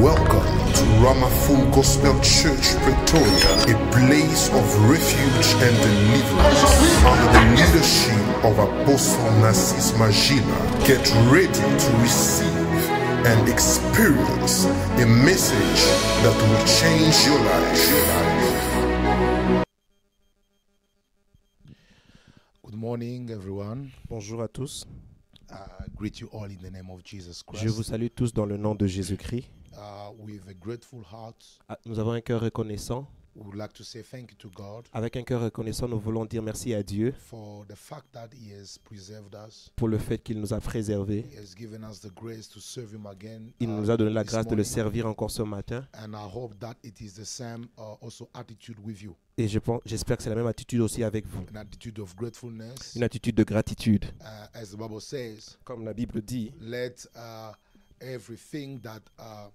Welcome to Ramaful Gospel Church, Pretoria, a place of refuge and deliverance under the leadership of Apostle Nassis Magila. Get ready to receive and experience a message that will change your life. Good morning, everyone. Bonjour à tous. I greet you all in the name of Jesus Christ. Je vous salue tous dans le nom de Jésus-Christ. Uh, Ah, Nous avons un cœur reconnaissant. We would like to say thank you to God Avec un cœur reconnaissant, nous voulons dire merci à Dieu for the fact that He has preserved us. pour le fait qu'il nous a préservés. He has given us the grace to serve Him again. Il uh, nous a donné la grâce de le servir encore ce matin. And I hope that it is the same uh, also attitude with you, Et j'espère que c'est la même attitude aussi avec vous. an attitude of gratefulness. Une attitude de gratitude. Uh, as the Bible says, Comme la Bible dit, let uh, everything that uh,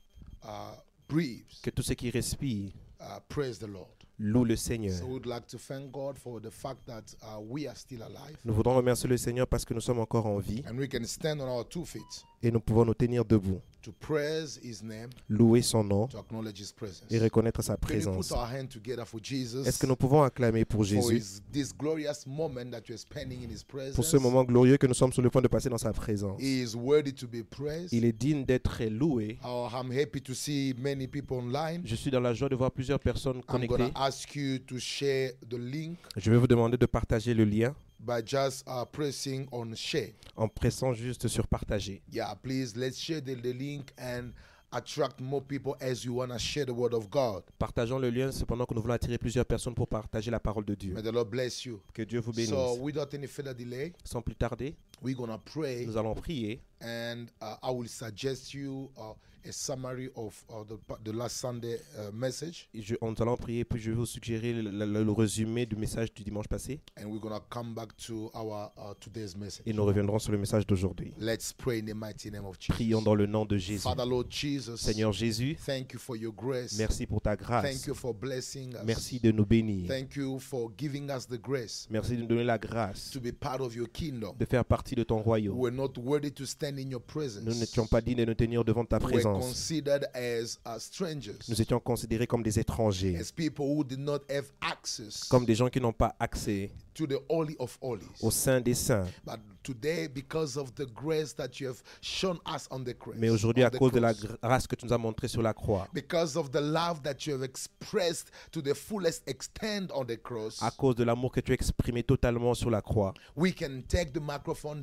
uh, breathes que tout ce qui respire uh, praise the Lord. loue le Seigneur. So we'd like to thank God for the fact that we are still alive Nous voudrons remercier le Seigneur parce que nous sommes encore en vie and we can stand on our two feet et nous pouvons nous tenir debout, to praise His name, louer son nom to acknowledge His presence. et reconnaître sa présence. put our hand together for Jesus? Est-ce que nous pouvons acclamer pour for Jésus, his, this glorious moment that you're spending in His presence? pour ce moment glorieux que nous sommes sur le point de passer dans sa présence He is worthy to be praised. Il est digne d'être loué. Oh, I'm happy to see many people online. Je suis dans la joie de voir plusieurs personnes I'm connectées. going to ask you to share the link Je vais vous demander de partager le lien by just uh, pressing on share. en pressant juste sur partager. Yeah, please let's share the, the link and attract more people as you want to share the word of God. Partageons le lien cependant que nous voulons attirer plusieurs personnes pour partager la parole de Dieu. May the Lord bless you. Que Dieu vous bénisse. So, without any further delay, Sans plus tarder, we're to pray nous allons prier and uh, I will suggest you uh, a summary of uh, the, the last Sunday uh, message Et je- nous allons prier, puis je vais vous suggérer le, le- le résumé du message du dimanche passé and we're to come back to our uh, today's message. et nous reviendrons sur le message d'aujourd'hui. Let's pray in the mighty name of Jesus. Prions dans le nom de Jésus. Father Lord Jesus, Seigneur Jésus, thank you for your grace. merci pour ta Thank grâce. you for blessing us. Merci de nous bénir. Thank you for giving us the grace Merci de nous donner la grâce to be part of your kingdom. de faire partie de ton royaume. We're not worthy to stand in your presence. Nous n'étions pas dignes de nous tenir devant ta We're présence. considered as uh, strangers, Nous étions considérés comme des étrangers, as people who did not have access comme des gens qui n'ont pas accès to the Holy of Holies. au sein des saints. But today, because of the grace that you have shown us on the cross, Mais aujourd'hui, à cause de la grâce que tu nous as montrée sur la croix, because of the love that you have expressed to the fullest extent on the cross, à cause de l'amour que tu as exprimé totalement sur la croix, we can take the microphone,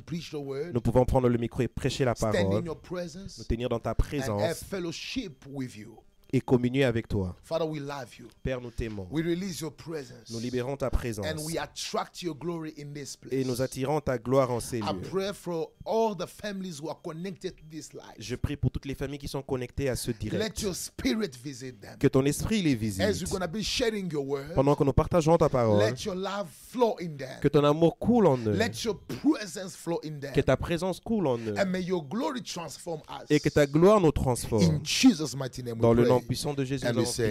nous pouvons prendre le micro et prêcher la parole, your presence, nous tenir dans ta présence. Et communier avec toi. Father, we love you. Père, nous t'aimons. We release your presence. Nous libérons ta présence and we attract your glory in this place. et nous attirons ta gloire en ces I lieux. pray for all the families who are connected to this life. Je prie pour toutes les familles qui sont connectées à ce Let direct. your spirit visit them. Que ton esprit les As visite. you're going to be sharing your word, Pendant que nous partageons ta parole, let your love flow in them. que ton amour coule en eux, Let your presence flow in them. que ta présence coule en eux And may your glory transform us. et que ta gloire nous transforme. In Jesus' mighty name, Dans we le pray. Nom puissant de Jésus, nous.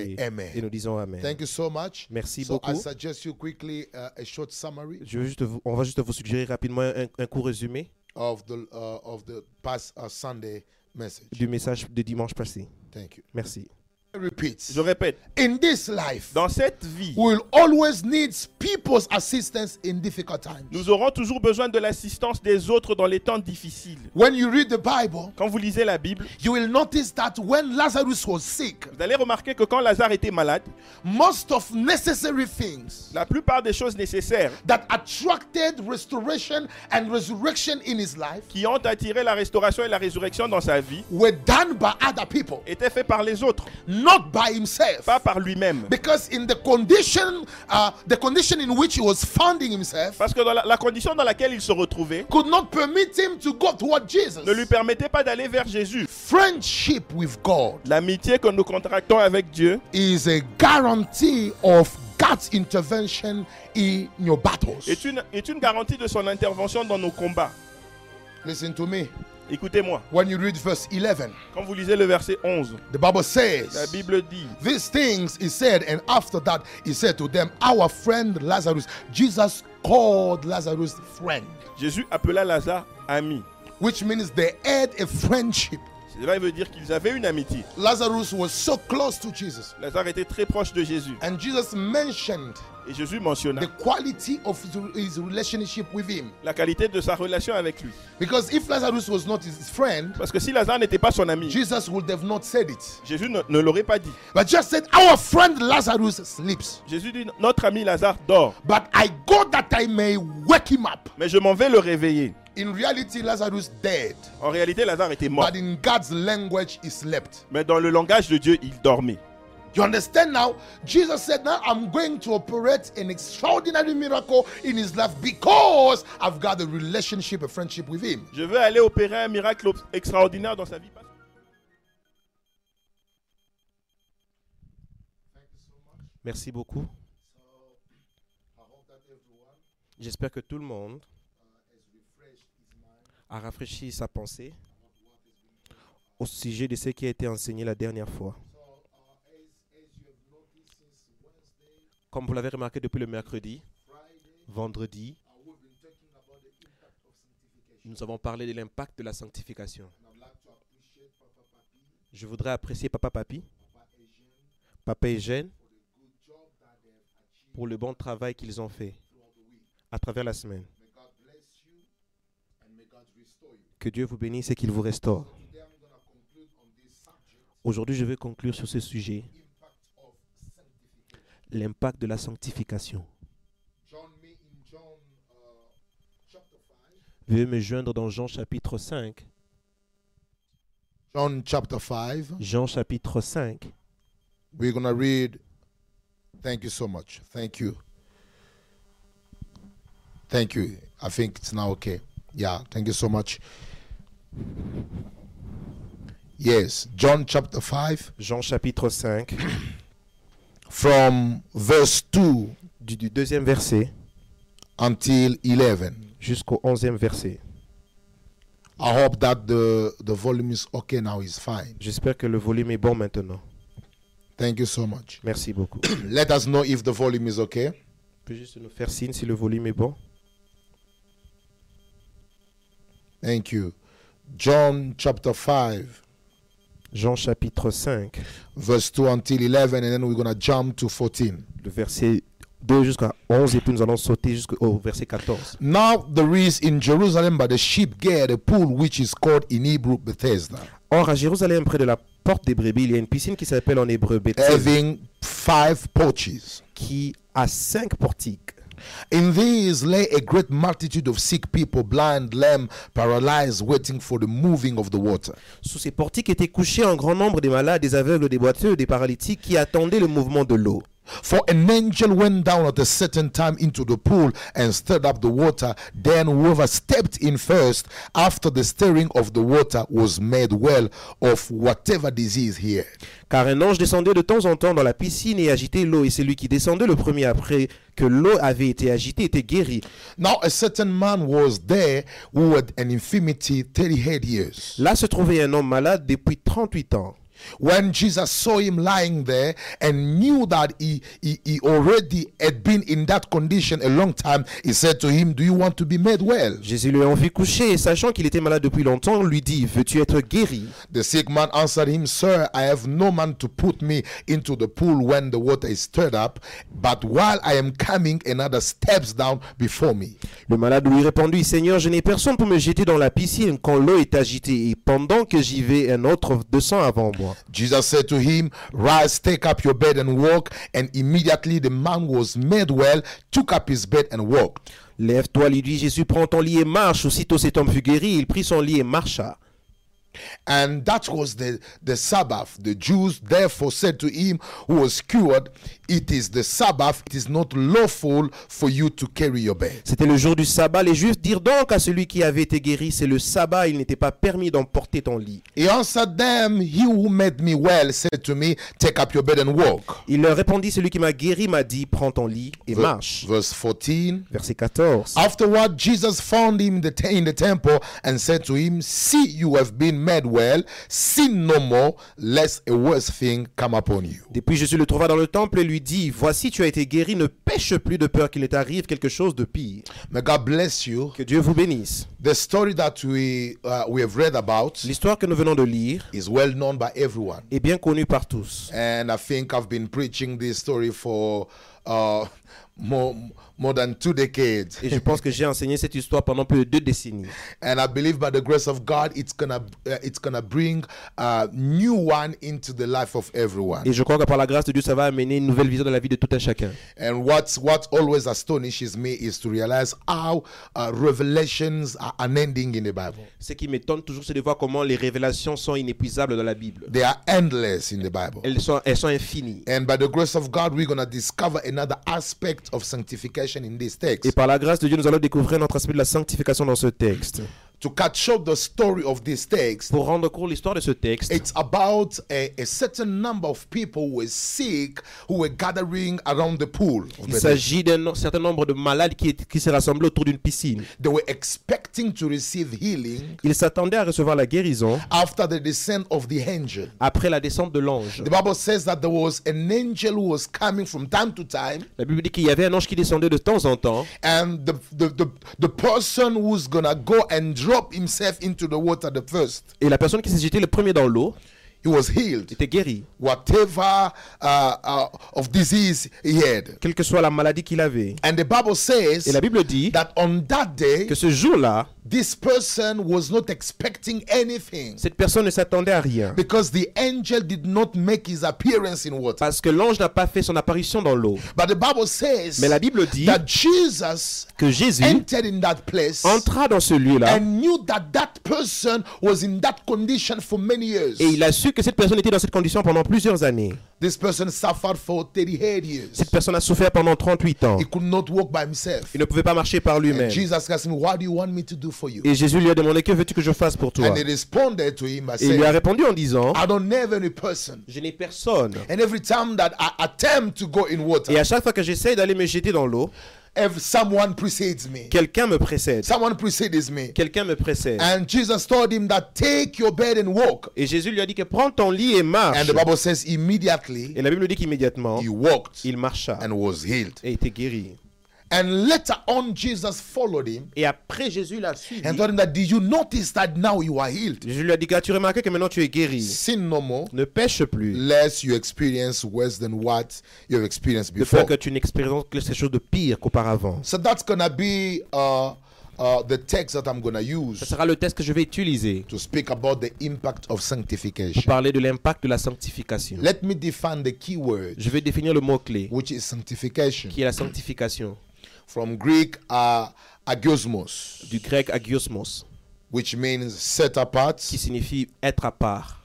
Et nous disons Amen. Thank you so much. Merci so I beaucoup. suggest you quickly uh, a short summary Je veux juste vous- on va juste vous suggérer rapidement un, un court résumé of the uh, of the past uh, Sunday message. du message de dimanche passé. Thank you. Merci. Je répète, In this life, dans cette vie, we will always need people's assistance in difficult times. nous aurons toujours besoin de l'assistance des autres dans les temps difficiles. When you read the Bible, Quand vous lisez la Bible, you will notice that when Lazarus was sick, vous allez remarquer que quand Lazare était malade, most of necessary things la plupart des choses nécessaires that attracted restoration and resurrection in his life qui ont attiré la restauration et la résurrection dans sa vie were done by other people, étaient faites par les autres, not by himself. pas par lui-même. Because in the condition, uh, the condition in which he was finding himself, Parce que dans la, la condition dans laquelle il se retrouvait could not permit him to go toward Jesus. ne lui permettait pas d'aller vers Jésus. Friendship with God L'amitié que nous contractons avec Dieu is a guarantee of God's intervention in your battles. est une, est une garantie de son intervention dans nos combats. Listen to me. Écoutez-moi, When you read verse 11, quand vous lisez le verset 11, the Bible la says, Bible dit These things he said, and after that he said to them, Our friend Lazarus. Jesus called Lazarus friend. Jésus appela Lazare ami. which means they had a friendship. Cela veut dire qu'ils avaient une amitié. Lazarus was so close to Jesus. Lazare était très proche de Jésus. And Jesus mentioned Et Jésus mentionna the quality of his- relationship with him. la qualité de sa relation avec lui. Because if Lazarus was not his friend, Parce que si Lazare n'était pas son ami, Jesus would have not said it. Jésus ne, ne l'aurait pas dit. But just said, Our friend Lazarus sleeps. Jésus dit, notre ami Lazare dort, But I go that I may wake him up. mais je m'en vais le réveiller. In reality, Lazarus dead. En réalité, Lazare était mort. But in God's language, he slept. Mais dans le langage de Dieu, il dormait. You understand now? Jesus said, Now I'm going to operate an extraordinary miracle in his life because I've got a relationship, a friendship with him. Je veux aller opérer un miracle extraordinaire dans sa vie. Merci beaucoup. J'espère que tout le monde a rafraîchi sa pensée au sujet de ce qui a été enseigné la dernière fois. Comme vous l'avez remarqué depuis le mercredi, vendredi, nous avons parlé de l'impact de la sanctification. Je voudrais apprécier Papa Papi, Papa Eugène, pour le bon travail qu'ils ont fait à travers la semaine. Que Dieu vous bénisse et qu'il vous restaure. Aujourd'hui, je vais conclure sur ce sujet, l'impact de la sanctification. Veuillez me joindre dans Jean chapitre 5. John chapter 5. Jean chapitre 5. We're going to read. Thank you so much. Thank you. Thank you. I think it's now okay. Yeah, thank you so much. Yes, John chapter 5, Jean chapitre 5, from verse 2 du, du deuxième verset until 11. jusqu'au onzième verset. I hope that the, the volume is okay now, is fine. J'espère que le volume est bon maintenant. Thank you so much. Merci beaucoup. Let us know if the volume is okay. Peux juste nous faire signe si le volume est bon. Thank you. John chapter 5, Jean chapitre 5, verse 2 until 11, and then we're going to jump to 14. le verset 2 jusqu'à 11, et puis nous allons sauter jusqu'au verset 14. Now there is in Jerusalem by the sheep gate a pool which is called in Hebrew Bethesda, Or, à Jérusalem, près de la porte des brebis, il y a une piscine qui s'appelle en hébreu Bethesda, having five porches. qui a cinq portiques. In these lay a great multitude of sick people, blind, lame, paralyzed, waiting for the moving of the water. Sous ces portiques étaient couchés un grand nombre des malades, des aveugles, des boiteux, des paralytiques qui attendaient le mouvement de l'eau. For an angel went down at a certain time into the pool and stirred up the water. Then whoever stepped in first after the stirring of the water was made well of whatever disease he had. Car un ange descendait de temps en temps dans la piscine et agitait l'eau, et celui qui descendait le premier après que l'eau avait été agitée était guéri. Now a certain man was there who had an infirmity 38 years. Là se trouvait un homme malade depuis 38 ans. When Jesus saw him lying there and knew that he, he, he already had been in that condition a long time, he said to him, Do you want to be made well? Jésus lui en vit coucher, et sachant qu'il était malade depuis longtemps, lui dit, veux-tu être guéri? The sick man answered him, Sir, I have no man to put me into the pool when the water is stirred up, but while I am coming, another steps down before me. Le malade lui répondit, Seigneur, je n'ai personne pour me jeter dans la piscine quand l'eau est agitée, et pendant que j'y vais, un autre descend avant moi. Jesus said to him, Rise, take up your bed and walk. And immediately the man was made well, took up his bed and walked. Lève-toi, lui dit Jésus, prends ton lit et marche. Aussitôt cet homme fut guéri, il prit son lit et marcha. And that was the, the Sabbath. The Jews therefore said to him who was cured, It is the Sabbath, it is not lawful for you to carry your bed. C'était le jour du sabbat. Les Juifs dirent donc à celui qui avait été guéri, c'est le sabbat, il n'était pas permis d'emporter ton lit. He answered them, He who made me well said to me, Take up your bed and walk. Il leur répondit, celui qui m'a guéri m'a dit, prends ton lit et Ver- marche. Verse 14. Verset 14. Afterward, Jesus found him in the, te- in the temple and said to him, See, you have been made well, sin no more, lest a worse thing come upon you. Depuis, Jésus le trouva dans le temple et lui dit Voici, tu as été guéri, ne pêche plus de peur qu'il ne t'arrive quelque chose de pire. May God bless you. Que Dieu vous bénisse. The story that we uh, we have read about L'histoire que nous venons de lire is well known by everyone, est bien connue par tous. and I think I've been preaching this story for uh, more more than two decades. Et je pense que j'ai enseigné cette histoire pendant plus de deux décennies. and I believe by the grace of God, it's gonna uh, it's gonna bring a new one into the life of everyone. Et je crois que par la grâce de Dieu, ça va amener une nouvelle vision dans la vie de tout un chacun. And what's what always astonishes me is to realize how uh, revelations are unending in the Bible. Ce qui m'étonne toujours, c'est de voir comment les révélations sont inépuisables dans la Bible. They are endless in the Bible. Elles sont, elles sont infinies. And by the grace of God, we're gonna discover another aspect of sanctification in this text. Et par la grâce de Dieu, nous allons découvrir notre aspect de la sanctification dans ce texte. To catch up the story of this text, Pour rendre court l'histoire de ce texte, it's about a, a certain number of people who were sick who were gathering around the pool. il s'agit d'un certain nombre de malades qui, qui se rassemblaient autour d'une piscine. They were expecting to receive healing Ils s'attendaient à recevoir la guérison after the descent of the angel. après la descente de l'ange. The Bible says that there was an angel who was coming from time to time, La Bible dit qu'il y avait un ange qui descendait de temps en temps. and the, the, the, the person who's gonna go and drop himself into the water the first, Et la personne qui s'est jetée le premier dans l'eau he was healed. était guérie. Whatever uh, uh, of disease he had. Quelle que soit la maladie qu'il avait. And the Bible says Et la Bible dit that on that day, que ce jour-là, this person was not expecting anything cette personne ne s'attendait à rien. because the angel did not make his appearance in water. Parce que l'ange n'a pas fait son apparition dans l'eau. But the Bible says Mais la Bible dit that Jesus que Jésus entered in that place entra dans ce lieu-là and knew that that person was in that condition for many years. et il a su que cette personne était dans cette condition pendant plusieurs années. This person suffered for 38 years. Cette personne a souffert pendant 38 ans. He could not walk by himself. Il ne pouvait pas marcher par lui-même. Et Jésus lui a demandé que veux-tu que je fasse pour toi? And he responded to him by Et il lui a répondu en disant I don't have any person. Je n'ai personne. And every time that I attempt to go in water, Et à chaque fois que j'essaye d'aller me jeter dans l'eau, if someone precedes me. quelqu'un me précède. Someone precedes me. Quelqu'un me précède. And Jesus told him that take your bed and walk. Et Jésus lui a dit que prends ton lit et marche. And the Bible says immediately Et la Bible dit qu'immédiatement, he walked il marcha and was healed. et était guéri. And later on, Jesus followed him Et après, Jésus l'a suivi. and told him that did you notice that now you are healed? Jésus lui a dit As-tu remarqué que maintenant tu es guéri? Sin no more, Ne pêche plus. lest you experience worse than what you have experienced De peur before. que tu n'expérimentes quelque chose de pire qu'auparavant. So that's gonna be uh, uh, the text that I'm gonna Ce use sera le test que je vais utiliser to speak about the impact of pour sanctification. parler de l'impact de la sanctification. Let me define the key word, Je vais définir le mot-clé, which is sanctification, qui est la sanctification, from Greek uh, agiosmos, du grec agiosmos, which means set apart. qui signifie être à part,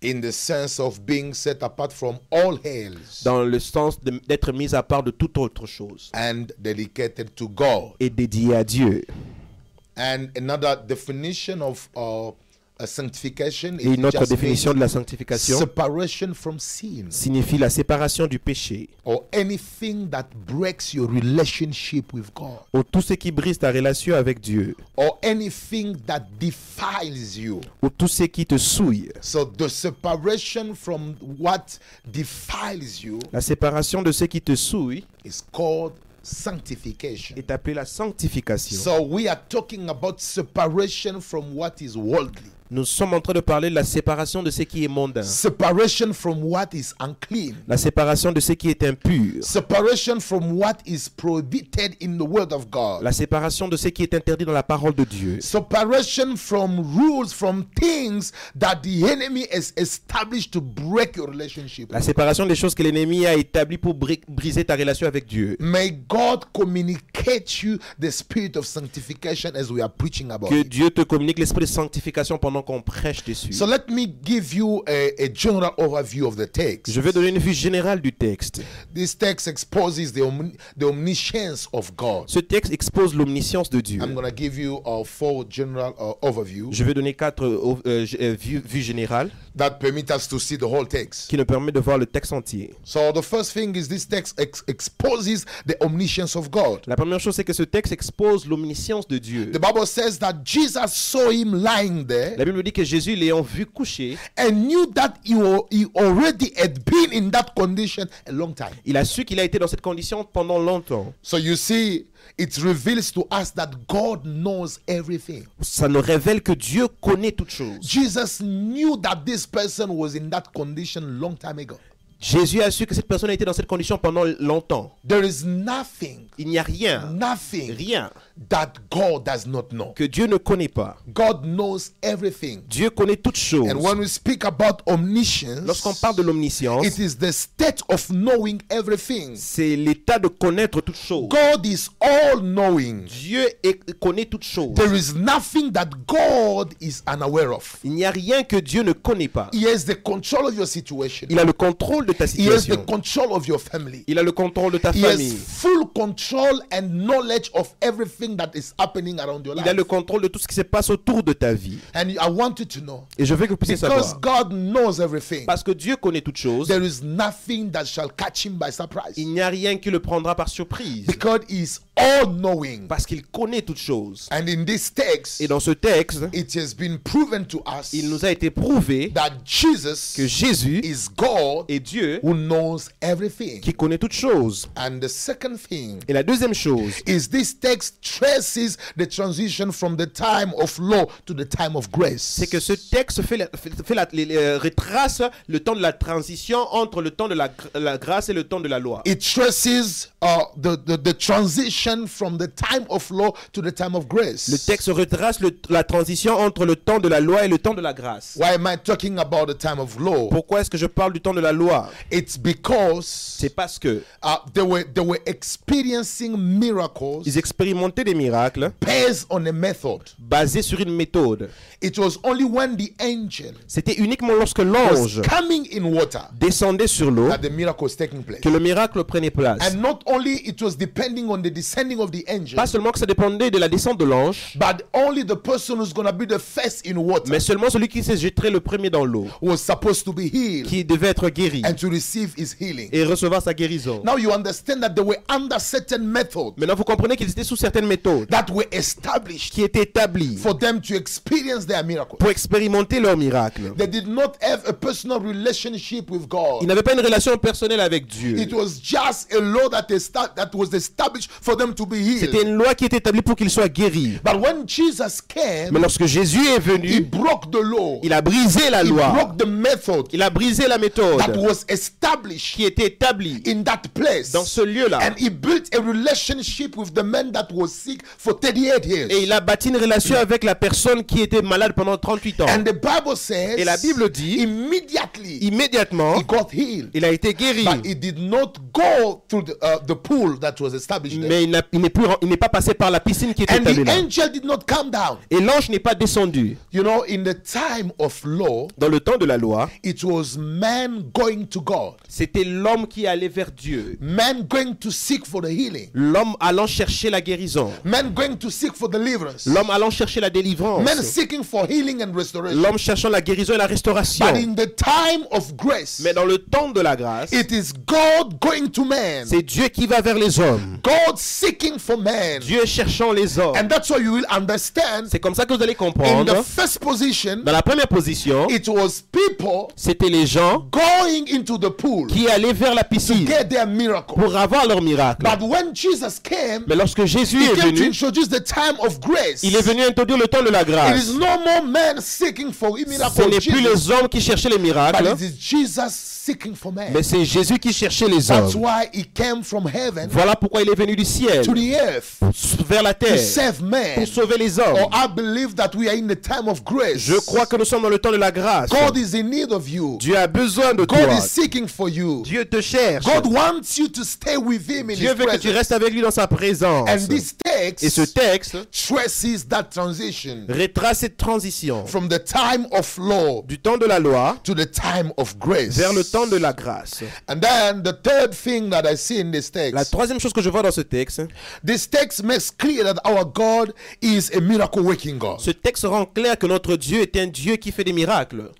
in the sense of being set apart from all hells. Dans le sens d'être mis à part de toute autre chose. And dedicated to God. et dédié à Dieu. And another definition of uh, a sanctification Et is une autre définition de la sanctification separation from sin signifie la séparation du péché or anything that breaks your relationship with God ou tout ce qui brise ta relation avec Dieu or anything that defiles you. ou tout ce qui te souille. So the separation from what defiles you La séparation de ce qui te souille is called sanctification. est appelée la sanctification. So we are talking about separation from what is worldly, Nous sommes en train de parler de la séparation de ce qui est mondain, separation from what is unclean, la séparation de ce qui est impur, separation from what is prohibited in the Word of God, la séparation de ce qui est interdit dans la parole de Dieu, separation from rules, from things that the enemy has established to break your relationship. la séparation des choses que l'ennemi a établies pour bri- briser ta relation avec Dieu. May God communicate you the spirit of sanctification as we are preaching about Que. Dieu te communique l'esprit de sanctification pendant qu'on prêche dessus. So let me give you a, a general overview of the text. Je vais donner une vue générale du texte. This text exposes the, omni- the omniscience of God. Ce texte expose l'omniscience de Dieu. I'm going to give you a four general uh, overview. Je vais donner quatre euh, euh, euh, vues, vues générales. that permit us to see the whole text. qui nous permet de voir le texte entier. So the first thing is this text ex- exposes the omniscience of God. La première chose, c'est que ce texte expose l'omniscience de Dieu. The Bible says that Jesus saw him lying there La Bible dit que Jésus, l'ayant vu couché, and knew that he, he already had been in that condition a long time. il a su qu'il a été dans cette condition pendant longtemps. So you see, it reveals to us that God knows everything. Ça nous révèle que Dieu connaît toutes choses. Jesus knew that this person was in that condition long time ago. Jésus a su que cette personne a été dans cette condition pendant longtemps. There is nothing, Il n'y a rien, nothing rien that God does not know. que Dieu ne connaît pas. God knows everything. Dieu connaît toutes choses. And when we speak about omniscience, Lorsqu'on parle de l'omniscience, it is the state of knowing everything. c'est l'état de connaître toutes choses. God is all knowing. Dieu est- connaît toutes choses. There is nothing that God is unaware of. Il n'y a rien que Dieu ne connaît pas. He has the control of your situation. Il a le contrôle de ta He has the control of your family. Il a le contrôle de ta He has famille. full control and knowledge of everything that is happening around your Il a le life. contrôle de tout ce qui se passe autour de ta vie. And I want you to know Et je veux que vous puissiez because savoir. God knows everything, Parce que Dieu connaît toutes choses, there is nothing that shall catch him by surprise. il n'y a rien qui le prendra par surprise. Because he is all knowing. Parce qu'il connaît toutes choses. And in this text, Et dans ce texte, it has been proven to us il nous a été prouvé that Jesus que Jésus is God est Dieu who knows everything. qui connaît toutes choses. And the second thing Et la deuxième chose, is this text traces the transition from the time of law to the time of grace. c'est que ce texte fait, la- fait- fait la- les- les- retrace le temps de la transition entre le temps de la, la grâce et le temps de la loi. It traces uh, the, the, the transition from the time of law to the time of grace. Le texte retrace le- la transition entre le temps de la loi et le temps de la grâce. Why am I talking about the time of law? Pourquoi est-ce que je parle du temps de la loi? It's because C'est parce que uh, they were they were experiencing miracles ils expérimentaient des miracles based on a method. basés sur une méthode. It was only when the angel C'était uniquement lorsque l'ange coming in water descendait sur l'eau that the miracle was taking place. que le miracle prenait place. And not only it was depending on the descending of the angel, Pas seulement que ça dépendait de la descente de l'ange, but only the person who's going to be the first in water mais seulement celui qui se jetterait le premier dans l'eau, was supposed to be healed qui devait être guéri and to receive his healing. et recevoir sa guérison. Now you understand that they were under certain methods Maintenant, vous comprenez qu'ils étaient sous certaines méthodes that were established qui étaient établies for them to experience their miracle. pour expérimenter leur miracle. They did not have a personal relationship with Ils God. n'avaient pas une relation personnelle avec Dieu. It was just a law that, that was established for them C'était une loi qui était établie pour qu'ils soient guéris. But when Jesus Mais came, lorsque Jésus est he venu, broke the law. il a brisé la He loi. broke the method Il a brisé la that méthode was established qui était établie in that place. dans ce lieu-là. And he built a relationship with the man that was sick for 38 years. Et il a bâti une relation avec la personne qui était malade pendant 38 ans. And the Bible says, Et la Bible dit, immediately immédiatement, he got healed. il a été guéri. But he did not go through the, uh, the pool that was established there. Mais il n'est plus- il n'est pas passé par la piscine qui était And the là. angel did not come down. Et l'ange n'est pas descendu. You know, in the time of law, Dans le temps de la loi, it was man going to God, c'était l'homme qui allait vers Dieu. man going to seek for the healing, L'homme allant chercher la guérison. man going to seek for deliverance, L'homme allant chercher la délivrance. man seeking for healing and restoration. L'homme cherchant la guérison et la restauration. But in the time of grace, Mais dans le temps de la grâce, it is God going to man, c'est Dieu qui va vers les hommes. God seeking for man. Dieu cherchant les hommes. And that's why you will understand C'est comme ça que vous allez in comprendre. the first position, Dans la première position, it was people c'était les gens going into the pool qui allaient vers la to piscine get their miracle. pour avoir leur miracle. But when Jesus came, Mais lorsque Jésus he est came to venu, introduce the time of grace. il est venu introduire le temps de la It grâce. is no more men seeking for a Ce n'est plus les hommes qui cherchaient les but miracles, it is Jesus seeking for man. mais c'est Jésus qui cherchait les That's hommes. why he came from heaven Voilà pourquoi il est venu du ciel to the earth vers la to terre save man. pour sauver les hommes. Or I believe that we are in the time of grace. Je crois que nous sommes dans le temps de la grâce. God is in need of you. Dieu a besoin de God toi. is seeking for you. Dieu te cherche. God wants you to stay with him in Dieu his veut que tu presence. restes avec lui dans sa présence. And this Et ce text texte traces that transition retrace cette transition from the time of law du temps de la loi to the time of grace. vers le temps de la grâce. And then the third thing that I see in this La text, troisième chose que je vois dans ce texte, this text makes clear that our God is a miracle working God. ce texte rend clair que notre Dieu est un Dieu qui fait des miracles.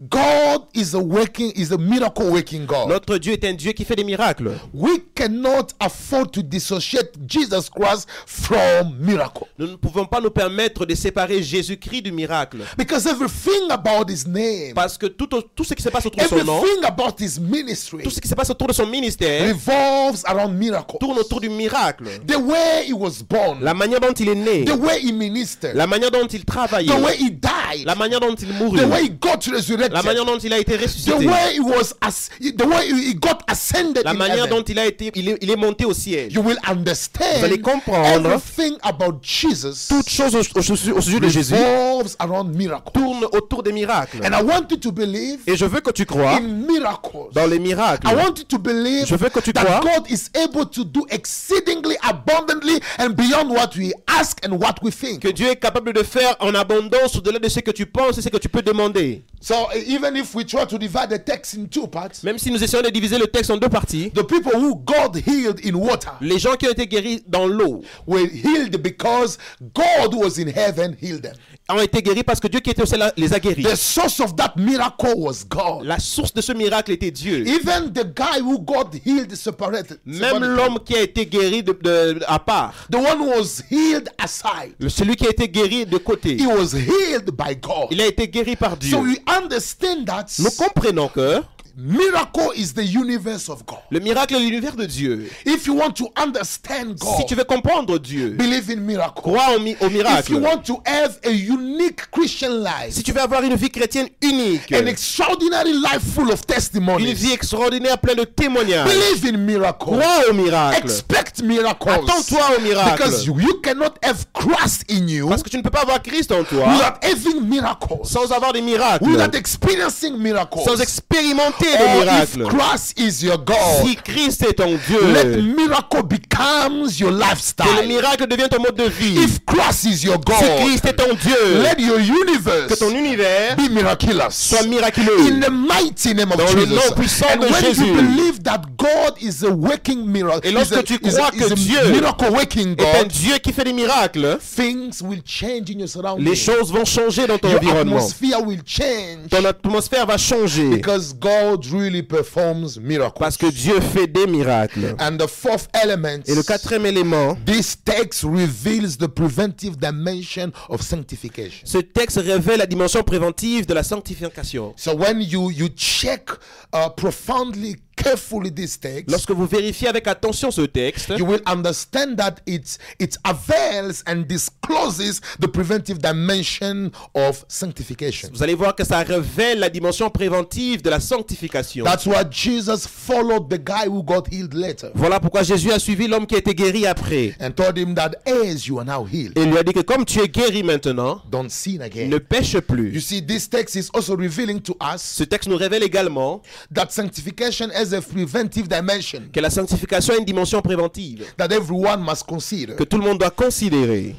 God is a working, is a miracle working God. Notre Dieu est un Dieu qui fait des miracles. we cannot afford to dissociate Jesus Christ from miracle. Nous ne pouvons pas nous permettre de séparer Jésus-Christ du miracle. Because everything about his name, Parce que tout, tout ce qui se passe autour de son nom, everything about his ministry tout ce qui se passe autour de son ministère, revolves around miracle. tourne autour du miracle. The way he was born, La manière dont il est né, the way he ministered, la manière dont il travaillait, the way he died, la manière dont il mourut, the way he got resurrected, la manière dont il a été the ressuscité, way he was as the way he got ascended la in manière heaven. dont il a été, il est, il est monté au ciel. you will understand Vous allez comprendre everything about Jesus Toute chose au, au- au sujet de Jésus revolves around miracle. tourne autour des miracles. And I want you to believe Et je veux que tu crois in miracles. dans les miracles. I want you to believe Je veux que tu that crois God is able to do exceedingly abundantly and beyond what we ask and what we think. Que Dieu est capable de faire en abondance au-delà de ce que tu penses et ce que tu peux demander. So even if we try to divide the text in two parts, Même si nous essayons de diviser le texte en deux parties, the people who God healed in water les gens qui ont été guéris dans l'eau were healed because God was in heaven healed them. Ont été guéris parce que Dieu qui était au ciel les a guéris. The source of that miracle was God. La source de ce miracle était Dieu. Even the guy who got healed separated. Même l'homme qui a été guéri de, de- à part, The one who was healed aside. le- celui qui a été guéri de côté, He was healed by God. il a été guéri par Dieu. So we understand that Nous comprenons que miracle is the universe of God. le miracle est l'univers de Dieu. If you want to understand God, Si tu veux comprendre Dieu, believe in miracle. crois au, mi- au If miracle. you want to have a unique Christian life, Si tu veux avoir une vie chrétienne unique, an extraordinary life full of une testimonies, vie extraordinaire pleine de témoignages, believe in miracle. crois au miracle. Expect miracles. Attends-toi au miracle. Because you, you cannot have Christ in you Parce que tu ne peux pas avoir Christ en toi without having miracles, sans avoir des miracles, without experiencing miracles. sans expérimenter Or des if miracles. Christ is your God, Si Christ est ton let Dieu, miracle becomes your que le lifestyle. miracle devienne ton mode de vie. If Christ is your Si God, Christ est ton Dieu, let your que universe ton univers be miraculous. soit miraculeux. In the mighty name of Dans le Jesus. nom puissant and de when Jésus. you believe that God is a working miracle, Et lorsque a, tu is a- crois is que a Dieu miracle working est un God, Dieu qui fait des miracles, things will change in your surroundings. les choses vont changer dans ton your environnement. atmosphere will change Ton atmosphère va changer because God really performs miracles. parce que Dieu fait des miracles. and the fourth element, Et le quatrième élément, this text reveals the preventive dimension of sanctification. ce texte révèle la dimension préventive de la sanctification. So when you you check uh, profoundly, carefully this text, Lorsque vous vérifiez avec attention ce texte, you will understand that it it avails and discloses the preventive dimension of sanctification. vous allez voir que ça révèle la dimension préventive de la sanctification. That's why Jesus followed the guy who got healed later Voilà pourquoi Jésus a suivi l'homme qui a été guéri après. and told him that as you are now healed, Et lui a dit que comme tu es guéri maintenant, don't sin again. ne pêche You plus. see, this text is also revealing to us Ce texte nous révèle également that sanctification has a preventive dimension que la sanctification a une dimension préventive that everyone must consider. que tout le monde doit considérer.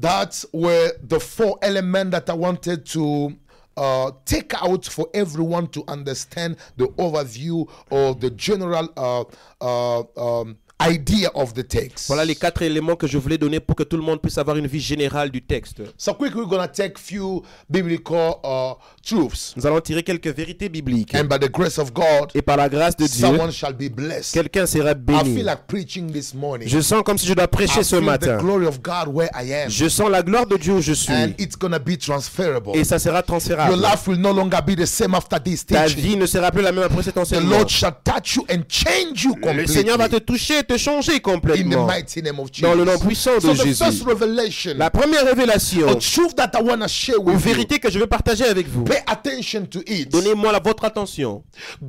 That were the four elements that I wanted to uh, take out for everyone to understand the overview or the general uh, uh, um, idea of the text. Voilà les quatre éléments que je voulais donner pour que tout le monde puisse avoir une vie générale du texte. So quickly, we're gonna take few biblical uh, truths, Nous allons tirer quelques vérités bibliques. and by the grace of God, Et par la grâce de Dieu, someone shall be blessed. quelqu'un sera I béni. feel like preaching this morning. Je sens comme si je dois I prêcher ce feel the matin. glory of God where I am, Je sens la gloire de Dieu où je suis. and it's gonna be transferable. Et ça sera Your transférable. life will no longer be the same after this Ta vie ne sera plus la même après cet The enseignement. Lord shall touch you and change you Le completely. Seigneur va te toucher te changer in the complètement. mighty name of Jesus. Dans le nom puissant de so the Jésus. first revelation, La première révélation, a truth that I want to share une with you. vérité que je veux partager avec vous. Pay attention to it. Donnez-moi votre attention.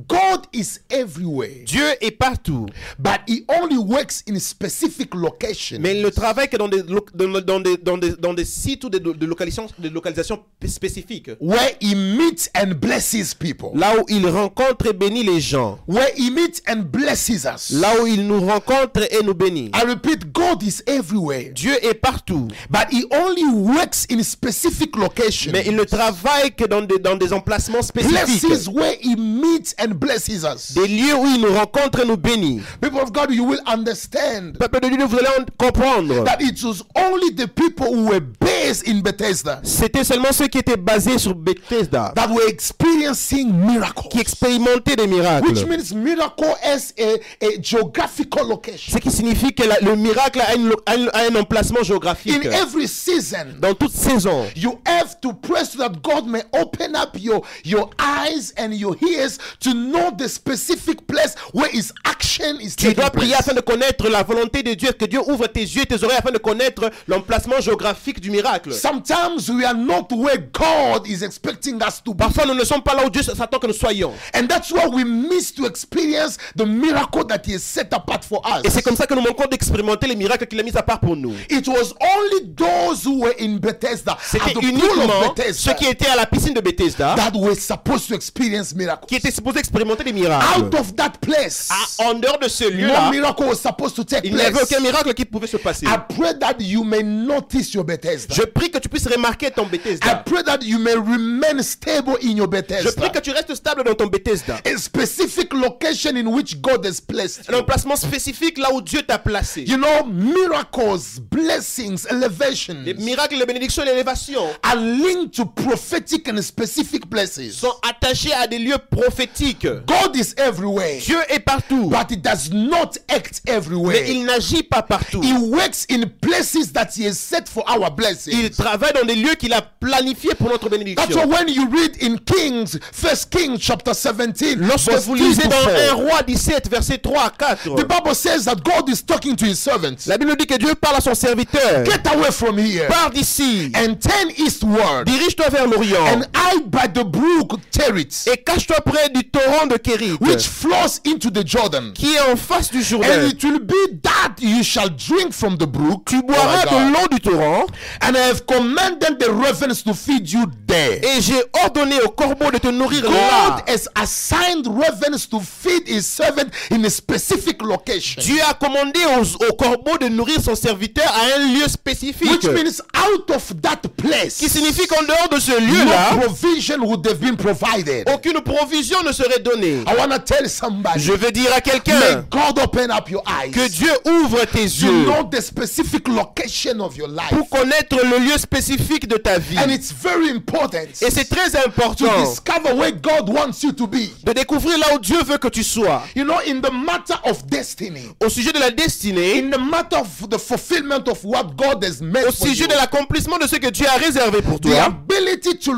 God is everywhere, Dieu est partout, but He only works in specific locations. mais il ne travaille que dans des, lo- dans, dans des, dans des, dans des sites ou des, de localisations, de localisations spécifiques. where He meets and blesses people. Là où il rencontre et bénit les gens. Where He meets and blesses us. Là où il nous rencontre rencontre et nous bénit. I repeat, God is everywhere, Dieu est partout, but He only works in specific locations. mais il ne travaille que dans des, dans des emplacements spécifiques. Places where He meets and blesses us. Des lieux où il nous rencontre et nous bénit. People of God, you will understand Peuple de Dieu, vous allez en comprendre. that it was only the people who were based in Bethesda C'était seulement ceux qui étaient basés sur Bethesda that were experiencing miracles. qui expérimentaient des Which miracles. means miracle as a, a geographical location. Ce qui signifie que la- le miracle a, une a une- a un emplacement géographique. In every season, Dans toute saison, you have to pray so that God may open up your, your eyes and your ears to know the specific place where His action is tu taking dois prier place. afin de connaître la volonté de Dieu, que Dieu ouvre tes yeux et tes oreilles afin de connaître l'emplacement géographique du miracle. Sometimes we are not where God is expecting us to be. Parfois, nous ne sommes pas là où Dieu s'attend que nous soyons. And that's why we miss to experience the miracle that He has set apart for us. Et c'est comme ça que nous manquons d'expérimenter les miracles qu'il a mis à part pour nous. It was only those who were in Bethesda, C'était uniquement Bethesda, ceux qui étaient à la piscine de Bethesda that were supposed to experience miracles. qui étaient supposés expérimenter des miracles. Out of that place, Ah, en dehors de ce no lieu-là, miracle was supposed to take il n'y avait place. aucun miracle qui pouvait se passer. I pray that you may notice your Bethesda. Je prie que tu puisses remarquer ton I Bethesda. pray that you may remain stable in your Je prie Bethesda. que tu restes stable dans ton Bethesda. A specific location in which God has placed Un emplacement spécifique là où Dieu t'a placé. You know, miracles, blessings, elevations Les miracles, les bénédictions et l'élévation are linked to prophetic and specific places. sont attachés à des lieux prophétiques. God is everywhere, Dieu est partout, but He does not act everywhere. mais il n'agit pas partout. He works in places that He has set for our blessing. Il travaille dans des lieux qu'il a planifiés pour notre That's why bénédiction. when you read in Kings, First Kings chapter 17, Lorsque vous 3 lisez dans 4, 1 roi 17, verset 3 à 4, the Bible says that God is talking to His servants. la Bible dit que Dieu parle à son serviteur. Get away from here Pars d'ici, and turn eastward dirige-toi vers l'Orient and hide by the brook Terit, et cache-toi près du torrent de Kérit which flows into the Jordan. qui est en face du And Jourdain. it will be that you shall drink from the brook. Tu boiras Oh de God. l'eau du torrent And I have commanded the ravens to feed you there. et j'ai ordonné au corbeau de te nourrir God là. has assigned ravens to feed his servant in a specific location. Dieu a commandé aux, aux corbeaux de nourrir son serviteur à un lieu spécifique. Which means out of that place, Qui signifie qu'en dehors de ce no lieu-là, provision would have been provided. aucune provision ne serait donnée. I want to tell somebody, Je veux dire à quelqu'un God open up your eyes que Dieu ouvre tes to yeux know the specific location of your life. pour connaître le lieu spécifique de ta vie. And it's very important Et c'est très to important discover where God wants you to be. de découvrir là où Dieu veut que tu sois. You know, in the matter of destiny, Au sujet de la destinée, in the matter of the fulfillment of what God has made au sujet you, de l'accomplissement de ce que Dieu a réservé pour the toi, ability to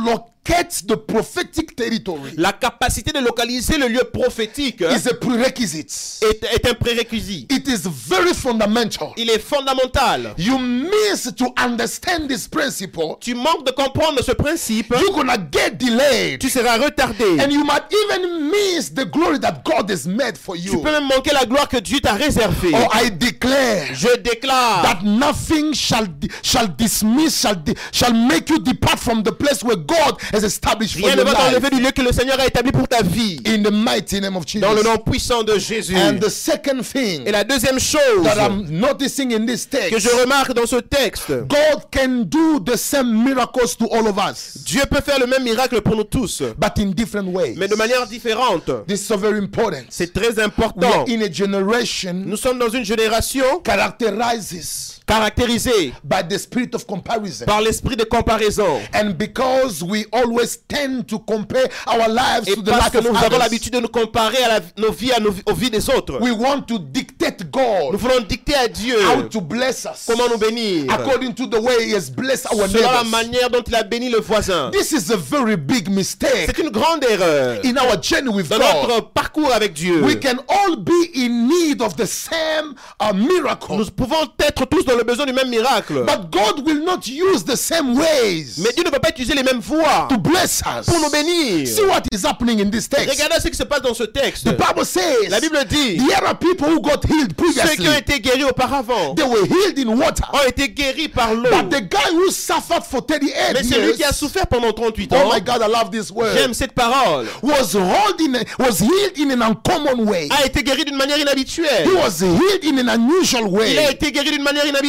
locate the prophetic territory la capacité de localiser le lieu prophétique is a prerequisite. est, est un prérequis. It is very fundamental. Il est fondamental. You miss to understand this principle, Tu manques de comprendre ce principe, you're gonna get delayed. tu seras retardé. And you might even miss the glory that God has made for Tu you. peux même manquer la gloire que Dieu t'a réservée. Or I declare Je déclare that nothing shall shall dismiss shall shall make you depart from the place where God has established for rien ne your va t'enlever life. du lieu que le Seigneur a établi pour ta vie. In the mighty name of Jesus. Dans le nom puissant de Jésus. And the second thing Et la deuxième chose that I'm noticing in this que text, je remarque dans ce texte, God can do the same miracles to all of us, Dieu peut faire le même miracle pour nous tous, but in different ways. mais de manière différente. This is so very important. C'est très We are important. in a generation Nous sommes dans une génération characterizes caractérisée by the spirit of comparison. par l'esprit de comparaison. And because we always tend to compare our lives Et to the parce que of nous avons l'habitude de nous comparer à la- nos vies à nos, aux vies des autres, we want to dictate nous God voulons dicter à Dieu how to bless us comment nous bénir according to the way He has blessed our selon la neighbors. manière dont il a béni le voisin. This is a very big mistake C'est une grande erreur in our journey with dans God. notre parcours avec Dieu. We can all be in need of the same uh, miracle, Nous pouvons être tous dans le besoin du même miracle. but God will not use the same ways Mais Dieu ne va pas utiliser les mêmes voies to bless us. pour nous bénir. See what is happening in this text. Regardez ce qui se passe dans ce texte. The Bible says La Bible dit there are people who got healed ceux qui ont previously. été guéris auparavant They were healed in water. ont été guéris par l'eau. But the guy who suffered for 38 Mais celui years, qui a souffert pendant 38 oh ans, my God, I love this word, j'aime cette parole, was holding, was healed in an uncommon way. a été guéri d'une manière inhabituelle. He was healed in an unusual Il a way. été guéri d'une manière inhabituelle.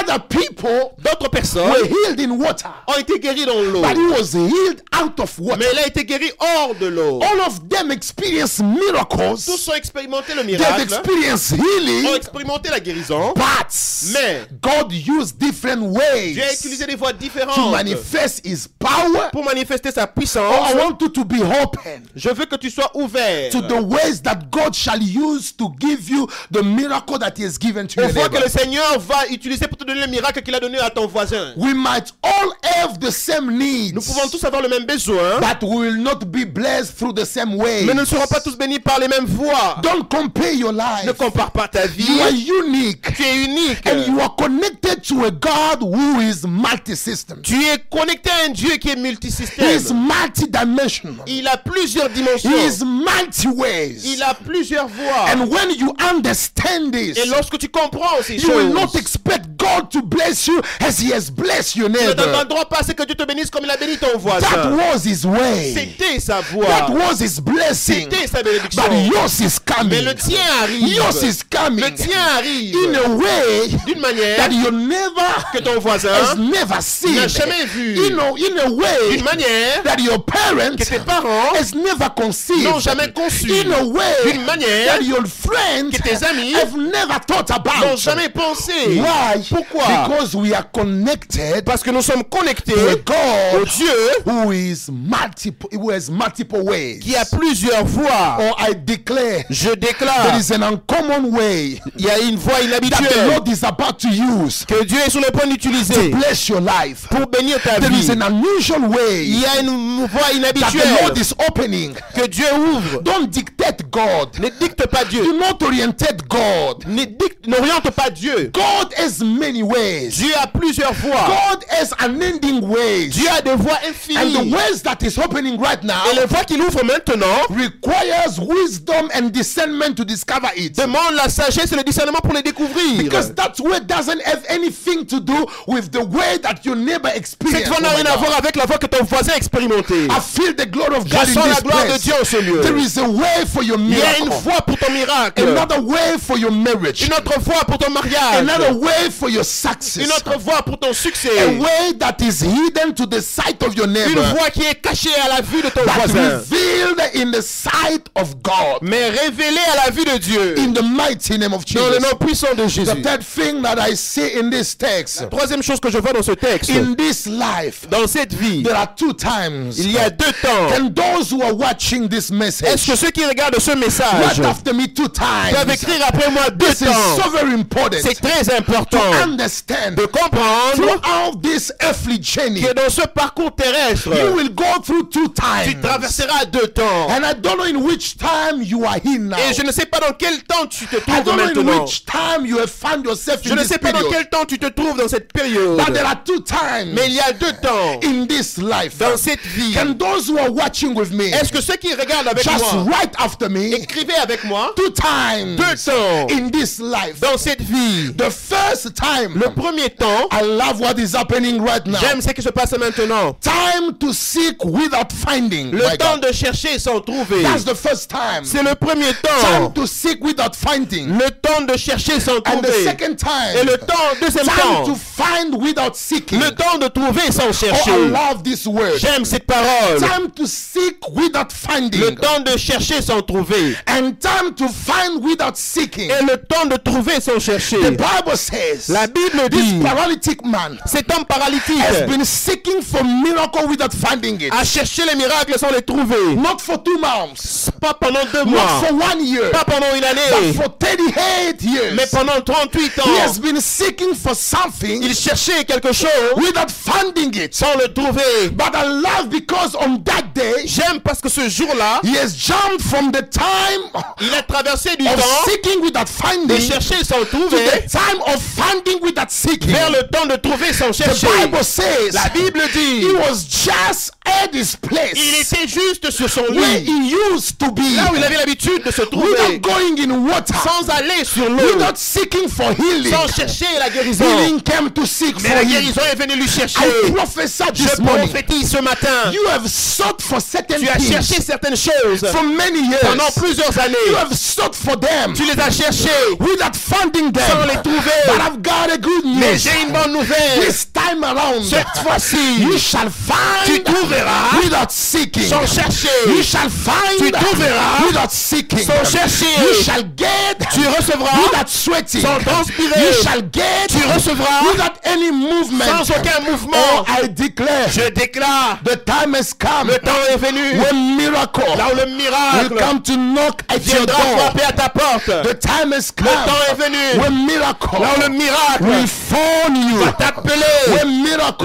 Other people D'autres personnes were healed in water, ont été guéris dans l'eau. but he was healed out of water. Mais il a été guéri hors de l'eau. All of them experienced miracles. Tous ont expérimenté le They've miracle, experienced ont healing, expérimenté la guérison. but Mais God used different ways Dieu a utilisé des voies to différentes manifest His power. pour manifester sa Oh, puissance. I want you to be open Je veux que tu sois ouvert to the ways that God shall use to give you the miracle that He has given to aux your voies que le Seigneur va utiliser pour te donner le miracle qu'il a donné à ton voisin. We might all have the same needs, Nous pouvons tous avoir le même besoin, but we will not be blessed through the same way. mais nous ne serons pas tous bénis par les mêmes voies. Don't compare your Ne life. compare pas ta vie. You are unique. Tu es unique. And you are connected to a God who is multi-system. Tu es connecté à un Dieu qui est He is multisystème. multi-dimensional. Il a plusieurs dimensions. He is multi-ways. Il a plusieurs voies. And when you understand Et this, lorsque tu comprends ces you will choses, not expect God to bless you as He has blessed your tu ne neighbor. t'attendras pas ce que Dieu te bénisse comme il a béni ton That voisin. was His way. C'était sa voix. That was His blessing. C'était sa bénédiction. But yours is Mais coming. le tien arrive. Yours is coming Le tien arrive. in a way D'une manière that you never que ton voisin has never seen. n'a jamais vu. You know, in a way D'une manière that your parents que tes parents has never conceived. n'ont jamais conçu. In a way D'une manière that your friends que tes amis have never thought about. n'ont jamais pensé. Why? Pourquoi? Because we are connected Parce que nous sommes connectés a au God Dieu who is multiple, who has multiple ways. qui a plusieurs voies. Or I declare Je there déclare, is an uncommon way il y a une voie that the inhabituelle Lord is about to use que Dieu est sur le point to d'utiliser bless your life. pour bénir ta There is vie. an unusual Il way y a une voie that the Lord inhabituelle is opening. que Dieu ouvre. Don't dictate God. Ne dicte pas Dieu. Do not orientate God. Ne dicte- N'oriente pas Dieu. God has many ways. Dieu a plusieurs voies. God has unending ways. Dieu a des voies And the infinies. ways that is opening right now Et les voies qu'il ouvre maintenant requires wisdom and discernment to discover it. demandent la sagesse et le discernement pour les découvrir. Because that way doesn't have anything to do with the way that your neighbor Cette experienced. voie n'a Oh my rien à God. voir avec la voie que ton voisin a expérimentée. I feel the glory of God Je sens la gloire de. Dieu en ce lieu. There is a way for your Il y a une miracle. voie pour ton miracle. Another way for your marriage. Une autre voie pour ton mariage. Another way for your success. Une autre voie pour ton succès. A way that is hidden to the sight of your Une voie qui est cachée à la vue de ton voisin. revealed in the sight of God. Mais révélée à la vue de Dieu. In the mighty name of Dans le Jesus. nom puissant de Jésus. The third thing that I see in this text. Troisième chose que je vois dans ce texte. In this life, Dans cette vie, there are two times. il y a deux temps. And those who are watching this Est-ce message, que ceux qui regardent ce message after me two peuvent times. écrire après moi deux This is temps so very important C'est très to important understand. de comprendre this earthly journey, que dans ce parcours terrestre, you will go through two tu times. traverseras deux temps. And I don't know in which time you are in now. Et je ne sais pas dans quel temps tu te I trouves know in maintenant. which time you have found yourself Je in ne sais pas dans quel temps tu te trouves dans cette période. But there are two times Mais il y a deux temps in this life. dans cette vie. Those who are watching with me Est-ce que ceux qui regardent avec just moi, write after me écrivez avec moi, two times deux temps in this life? dans cette vie? The first time, Le premier temps, I love what is happening right now. j'aime ce qui se passe maintenant. Time to seek without finding. Le My temps God. de chercher sans trouver. That's the first time. C'est le premier Time temps. to seek without finding. Le temps de chercher sans And the trouver. second time, Et le temps, deuxième time temps, to find without seeking. le temps de trouver sans Oh, I chercher. love this word. J'aime cette parole. Time to seek without finding. Le temps de chercher sans trouver. And time to find without seeking. Et le temps de trouver sans The chercher. Bible says La Bible this dit, paralytic man cet homme has paralytique been seeking for miracle without finding it. a cherché les miracles sans les trouver. Not for two months, Pas pendant deux not mois, for one year, pas pendant une but année, for 38 years. mais pendant 38 He has ans. been seeking for something Il cherchait quelque chose without finding it. sans le trouver. But I love because on that day, J'aime parce que ce jour-là, he has jumped from the time il a traversé du temps seeking without de finding chercher sans to trouver the time of finding without seeking. vers le temps de trouver sans The chercher. Bible says La Bible he dit, was just at his place Il était juste sur son where lit, he used to be là où il avait l'habitude de se without trouver, going in water, sans aller sur l'eau, without seeking for healing. sans chercher la guérison. Healing came to seek Mais for la him. guérison est venue lui chercher. I prophesy Je this morning. prophétise ce matin. You have sought for certain Tu as things cherché certaines choses for many years. pendant plusieurs You années. have sought for them Tu les as cherchées without finding them. sans les trouver. But I've got a good Mais news. j'ai une bonne nouvelle. This time around, Cette fois-ci, you shall find tu trouveras without seeking. sans chercher. You shall find Tu trouveras without seeking. sans chercher. You shall get Tu recevras without sweating. sans transpirer. You shall get Tu recevras without any movement. sans aucun mouvement. Oh, I declare Je déclare, the time has come le temps est venu. when miracle Là où le will miracle come to knock at your door. frapper à ta porte. The time has Le temps est come venu. when miracle Là où le miracle will phone you. va t'appeler. Là où le miracle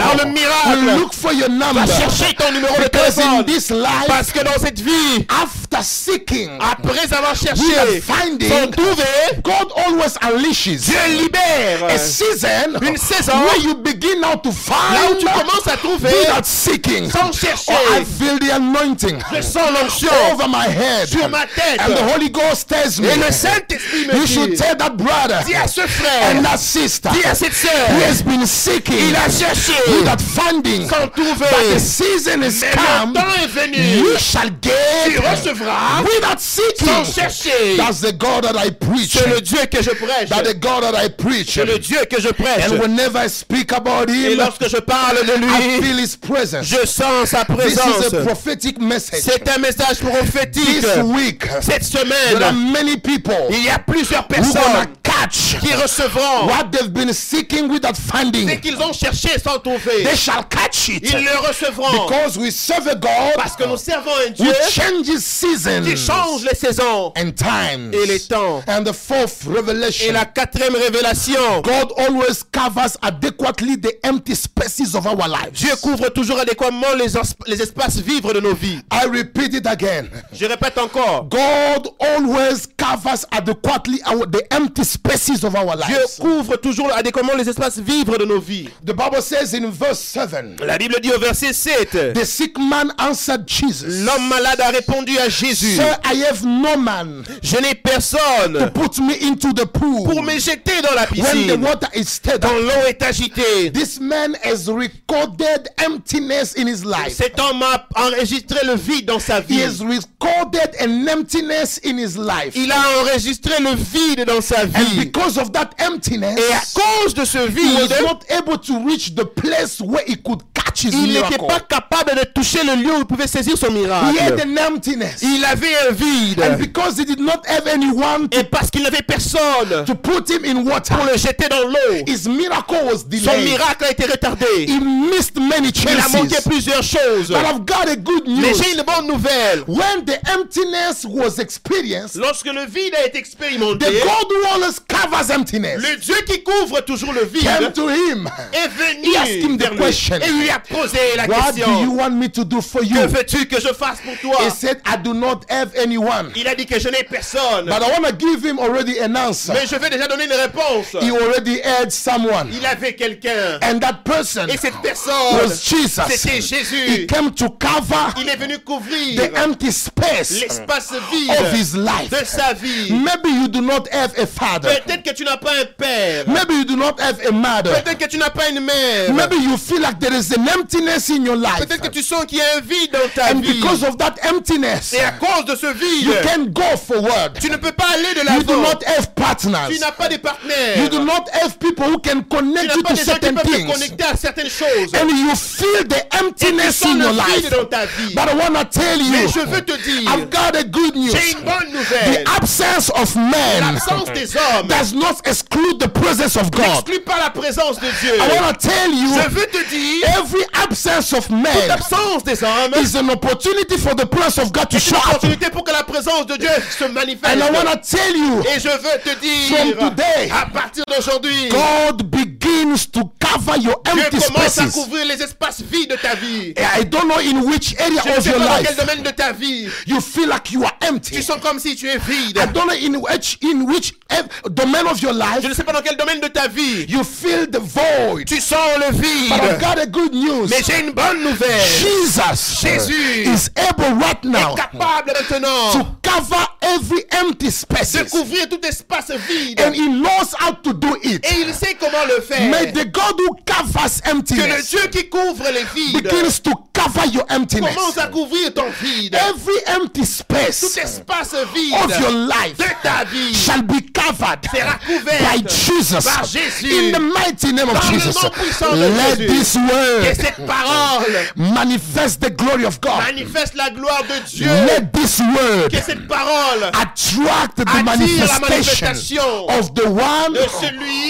will look for your number. Va chercher ton numéro de Because in téléphone. this life, Parce que dans cette vie, after seeking, après avoir cherché, sans finding, trouver, God always unleashes Dieu libère a season une saison where you begin now to là où find tu commences à trouver without seeking. sans chercher. Oh, I feel the anointing Je sens l'onction over my head. sur ma tête. And the Holy Ghost tells me Et le Saint-Esprit me you should dit, tell that brother dis à ce frère, and that sister cette who sœur, has been seeking il a cherché without finding. sans But the trouver. season is Mais come. le temps est venu. You shall Tu recevras without seeking. sans chercher. That's the God that I preach. C'est le Dieu que je prêche. That's the God that I preach. C'est le Dieu que je prêche. And whenever I speak about Et Him, lorsque je parle de I lui, feel His presence. je sens sa This présence. is a prophetic message. C'est un message prophétique. This week, Cette there are semaine, many people il y a plusieurs personnes catch qui recevront what they've been seeking without ce finding. qu'ils ont cherché sans trouver. They shall catch it Ils le recevront. because we serve a God Parce que nous servons un who Dieu changes qui seasons change les saisons and times. et les temps. And the fourth Et revelation. la quatrième révélation, God always covers adequately the empty spaces of our lives. Dieu couvre toujours adéquatement les, les espaces vivres de nos vies. I repeat it again. Je répète encore, God always covers adequately our, the empty spaces of our Dieu lives. couvre toujours adéquatement les espaces vivres de nos vies. The Bible says in verse 7 La Bible dit au verset 7, The sick man answered Jesus, l'homme malade a répondu à Jésus, Sir, I have no man je n'ai personne put me into the pool pour me jeter dans la when the piscine water is stirred quand l'eau est agitée. This man has recorded emptiness in his life. Cet homme a enregistré le vide dans sa He vie. has recorded an emptiness in his life. Il a enregistré le vide dans sa And vie. because of that emptiness, Et à cause de ce he was not able to reach the place where he could il n'était miracle. pas capable de toucher le lieu où il pouvait saisir son He had miracle. an emptiness. Il avait un And vide. because he did not have anyone to, Et parce qu'il n'avait personne to put him in water, pour le jeter dans l'eau, his miracle was son delayed. miracle a été retardé. He missed many Il a manqué chances. plusieurs choses. But I've got a good Mais news. j'ai une bonne nouvelle. When the emptiness was experienced, Lorsque le vide a été expérimenté, the God who always covers emptiness le Dieu qui couvre toujours le came vide to him. est He asked him venu the question. et lui a posé la What do you question. want me to do for you? Que veux-tu que je fasse pour toi? He said, I do not have anyone. Il a dit que je n'ai personne. But I want to give him already an answer. Mais je vais déjà donner une réponse. He already had someone. Il avait quelqu'un. And that person Et cette personne, was Jesus. c'était He Jésus. came to cover Il est venu couvrir the empty space l'espace of vide his life. de sa vie. Maybe you do not have a father. Peut-être que tu n'as pas un père. Maybe you do not have a mother. Peut-être que tu n'as pas une mère. Maybe you feel like there is an emptiness in your life. Peut-être que tu sens qu'il y a un vide dans ta And vie. because of that emptiness, Et à cause de ce you can't go forward. tu ne peux pas aller de You do not have partners. Tu n'as pas de partenaire. You do not have people who can Tu connect n'as you to des gens qui certain things. connecter à certaines choses. And you feel the emptiness in your life. dans ta vie. But I want to tell Mais you, je veux te dire, I've got a good news. j'ai une bonne The absence of men L'absence des hommes does not exclude the presence of God. n'exclut pas la présence de Dieu. I want to tell you, Je veux te dire, every absence of men l'absence des hommes is an opportunity for the presence of God to est show une up. opportunité pour que la présence de Dieu se manifeste. And I want to tell you, Et je veux te From dire, today, à partir d'aujourd'hui, God begins begins to cover your Dieu empty commence à spaces. couvrir les espaces vides de ta vie. I don't know in which area Je ne of sais your pas dans quel life domaine de ta vie you feel like you are tu empty. sens comme si tu es vide. I don't know in which in which ev- domain of your life Je ne sais pas dans quel domaine de ta vie you feel the void. tu sens le But I've vide. got a good news. Mais j'ai une bonne nouvelle. Jesus Jésus is able right now est capable maintenant to cover every empty de spaces. couvrir tout espace vide. And he knows how to do it. Et il sait comment le May the God who covers Que le emptiness Dieu qui couvre les vides begins to cover your emptiness. commence à couvrir ton vide. Every empty space. Tout space espace of your life de ta vie shall be covered sera couvert by Jesus. par Jésus. In the mighty name of Jesus, nom puissant de let this Que word cette parole manifest the glory of God. manifeste la gloire de Dieu. Let this word Que cette parole attract the manifestation manifestation of the one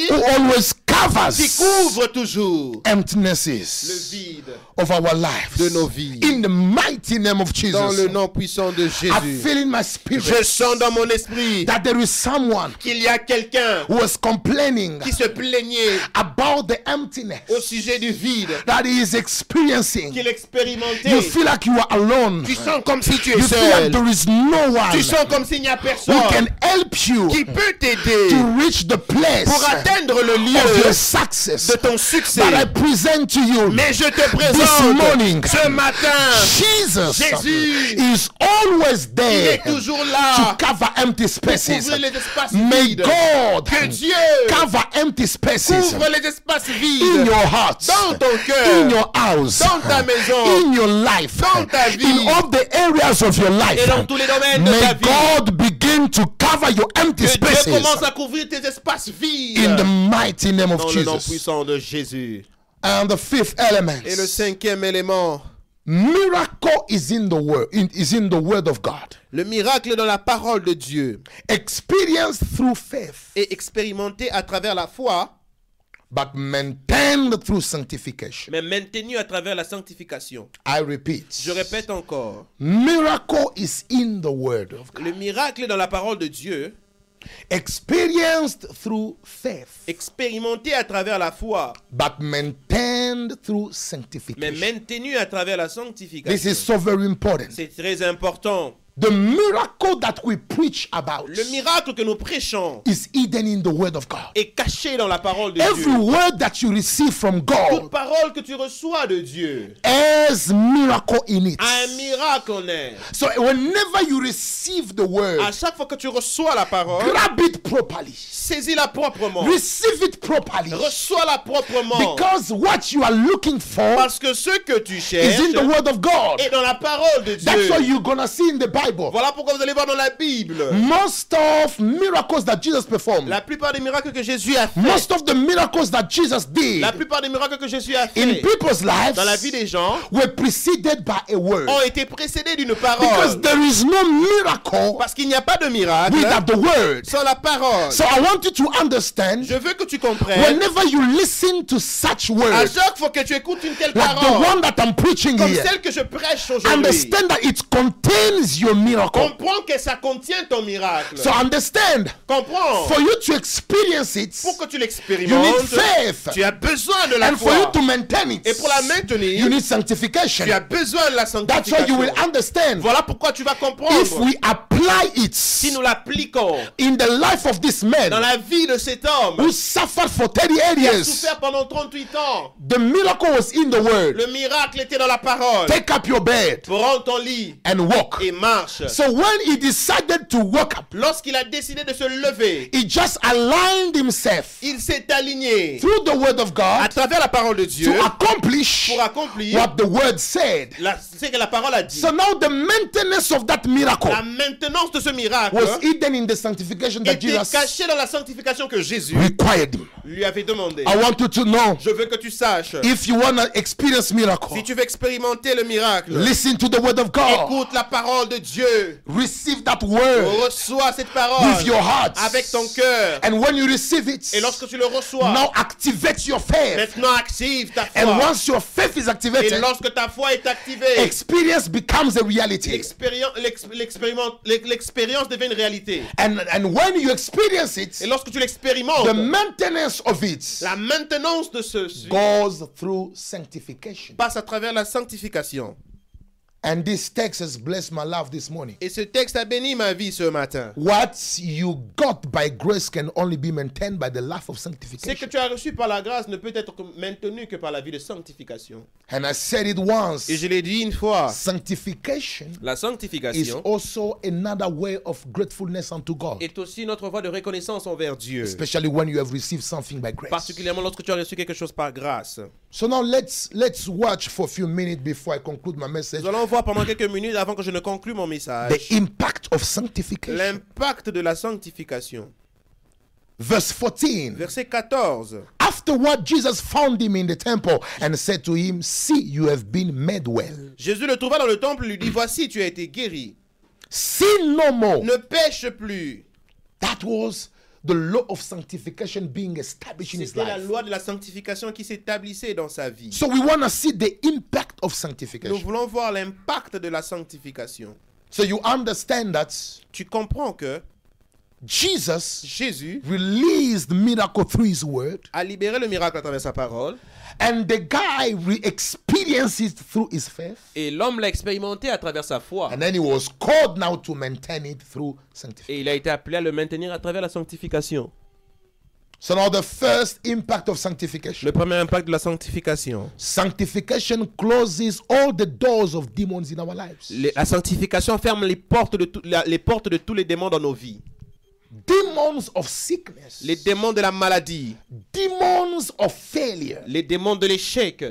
who always qui covers couvre toujours le emptinesses vide of our lives. de nos vies. In the mighty name of Dans le Jesus, nom puissant de I Jésus. feel in my Je spirit sens dans mon esprit that there is someone qu'il y a quelqu'un who is complaining qui se plaignait about the emptiness au sujet du vide that he is experiencing. qu'il expérimentait. You feel like you are alone. Tu sens comme si tu es You feel like seul. there is no Tu one sens comme s'il n'y a who personne can help you qui peut t'aider to reach the place pour atteindre le of lieu your success de ton succès. that I present to you. Mais je te This présente morning, ce matin, Jesus Jésus is always il there est toujours to là cover empty pour spaces. couvrir les espaces May vides. God Que Dieu cover empty spaces couvre les espaces in vides your heart, dans ton in cœur, your house, dans ta maison, in your life, dans ta vie, in all the areas of your life. et dans tous les domaines de ta May vie. God begin to cover your empty Que Dieu spaces commence à couvrir tes espaces vides. in the mighty name of dans le nom Jesus. And the fifth element, Et le cinquième élément, miracle is in the word, is in the word of God. le miracle dans la parole de Dieu Experienced through faith, est expérimenté à travers la foi, but maintained through sanctification. mais maintenu à travers la sanctification. I repeat, Je répète encore, miracle is in the word of God. le miracle dans la parole de Dieu, Experienced through faith, expérimenté à travers la foi, but maintained through mais sanctification. maintenu à travers la This sanctification. is so very important. C'est très important. The miracle that we preach about Le miracle que nous prêchons is hidden in the word of God. est caché dans la parole de Every Dieu. word that you receive from Toute God parole que tu reçois de Dieu has miracle in it. a un miracle en elle. So whenever you receive the word, À chaque fois que tu reçois la parole, grab it properly. Saisis-la proprement. Receive it properly. Reçois-la proprement. Because what you are looking for Parce que ce que tu is cherches in the word of God. est dans la parole de That's what Dieu. you're gonna see in the Bible. Voilà pourquoi vous allez voir dans la Bible. Most of miracles that Jesus performed, La plupart des miracles que Jésus a fait, most of the miracles that Jesus did la plupart des miracles que Jésus a in fait people's lives dans la vie des gens were preceded by a word. ont été précédés d'une Because parole. there is no miracle Parce qu'il n'y a pas de miracle without the word. sans la parole. So I want you to understand Je veux que tu comprennes, whenever you listen to such à words, chaque fois que tu écoutes une telle like the parole, one that I'm preaching comme here, celle que je prêche aujourd'hui, understand that it contains your miracle. comprends que ça contient ton miracle. So understand, Comprends. for you to experience it, Pour que tu you need l'expérimentes, faith. tu as besoin de la And for you foi. to maintain it, Et pour la maintenir, you need sanctification. tu as besoin de la That's why you sanctification. will understand. Voilà pourquoi tu vas If comprendre. we apply it Si nous l'appliquons in the life of this man dans la vie de cet homme who suffered for 38 qui a years, souffert pendant 38 ans, the miracle was in the word. le miracle était dans la parole. Take up your bed Prends ton lit and walk. et marche. So when he decided to walk up, Lorsqu'il a décidé de se lever, he just aligned himself il s'est aligné through the word of à God travers la parole de Dieu to accomplish pour accomplir what the word said. la- ce que la parole a dit. So now the maintenance of that miracle La maintenance de ce miracle was hidden in the sanctification that était Jesus cachée dans la sanctification que Jésus required lui avait demandé. I want you to know Je veux que tu saches, if you want to experience miracle, si tu veux expérimenter le miracle, listen to the word of God. écoute la parole de Dieu. Receive that word Reçois cette parole with your heart. avec ton cœur. And when you receive it, Et lorsque tu le reçois, now activate your faith. maintenant active ta And foi. once your faith is Et lorsque ta foi est activée, experience becomes a reality. l'expérience devient une réalité. And, and when you experience Et lorsque tu l'expérimentes, the maintenance of it la maintenance de ce goes through sanctification. passe à travers la sanctification. And this text has blessed my life this morning. Et ce texte a béni ma vie ce matin. What you got by grace can only be maintained by the life of Ce que sanctification. tu as reçu par la grâce ne peut être maintenu que par la vie de sanctification. And I said it once Et je l'ai dit une fois, sanctification la is sanctification also another way of gratefulness unto God, est aussi notre voie de reconnaissance envers Dieu. especially when you have received something by grace. Particulièrement lorsque tu as reçu quelque chose par grâce. So now let's let's watch for a few minutes before I conclude my message Nous allons pendant quelques minutes avant que je ne conclue mon message the impact of sanctification. l'impact de la sanctification. Verse 14. Verset 14. Afterward, Jesus found him in the temple and said to him, See, you have been made well. Jésus le trouva dans le temple et lui dit Voici, tu as été guéri. Sin no more. Ne pêche plus. That was the law of sanctification being established in his C'était la life. loi de la sanctification qui s'établissait dans sa vie. So we want to see the impact of Nous sanctification. voulons voir l'impact de la sanctification. So you understand that Tu comprends que Jesus Jésus released miracle through his word, a libéré le miracle à travers sa parole and the guy re-experienced it through his faith, et l'homme l'a expérimenté à travers sa foi. and then he was called now to maintain it through sanctification. Et il a été appelé à le maintenir à travers la sanctification. So now the first impact of sanctification. Le premier impact de la sanctification. Sanctification closes all the doors of demons in our lives. La sanctification ferme les portes, de tout- les portes de tous les démons dans nos vies. Demons of sickness, Les démons de la maladie, demons of failure, les démons de l'échec,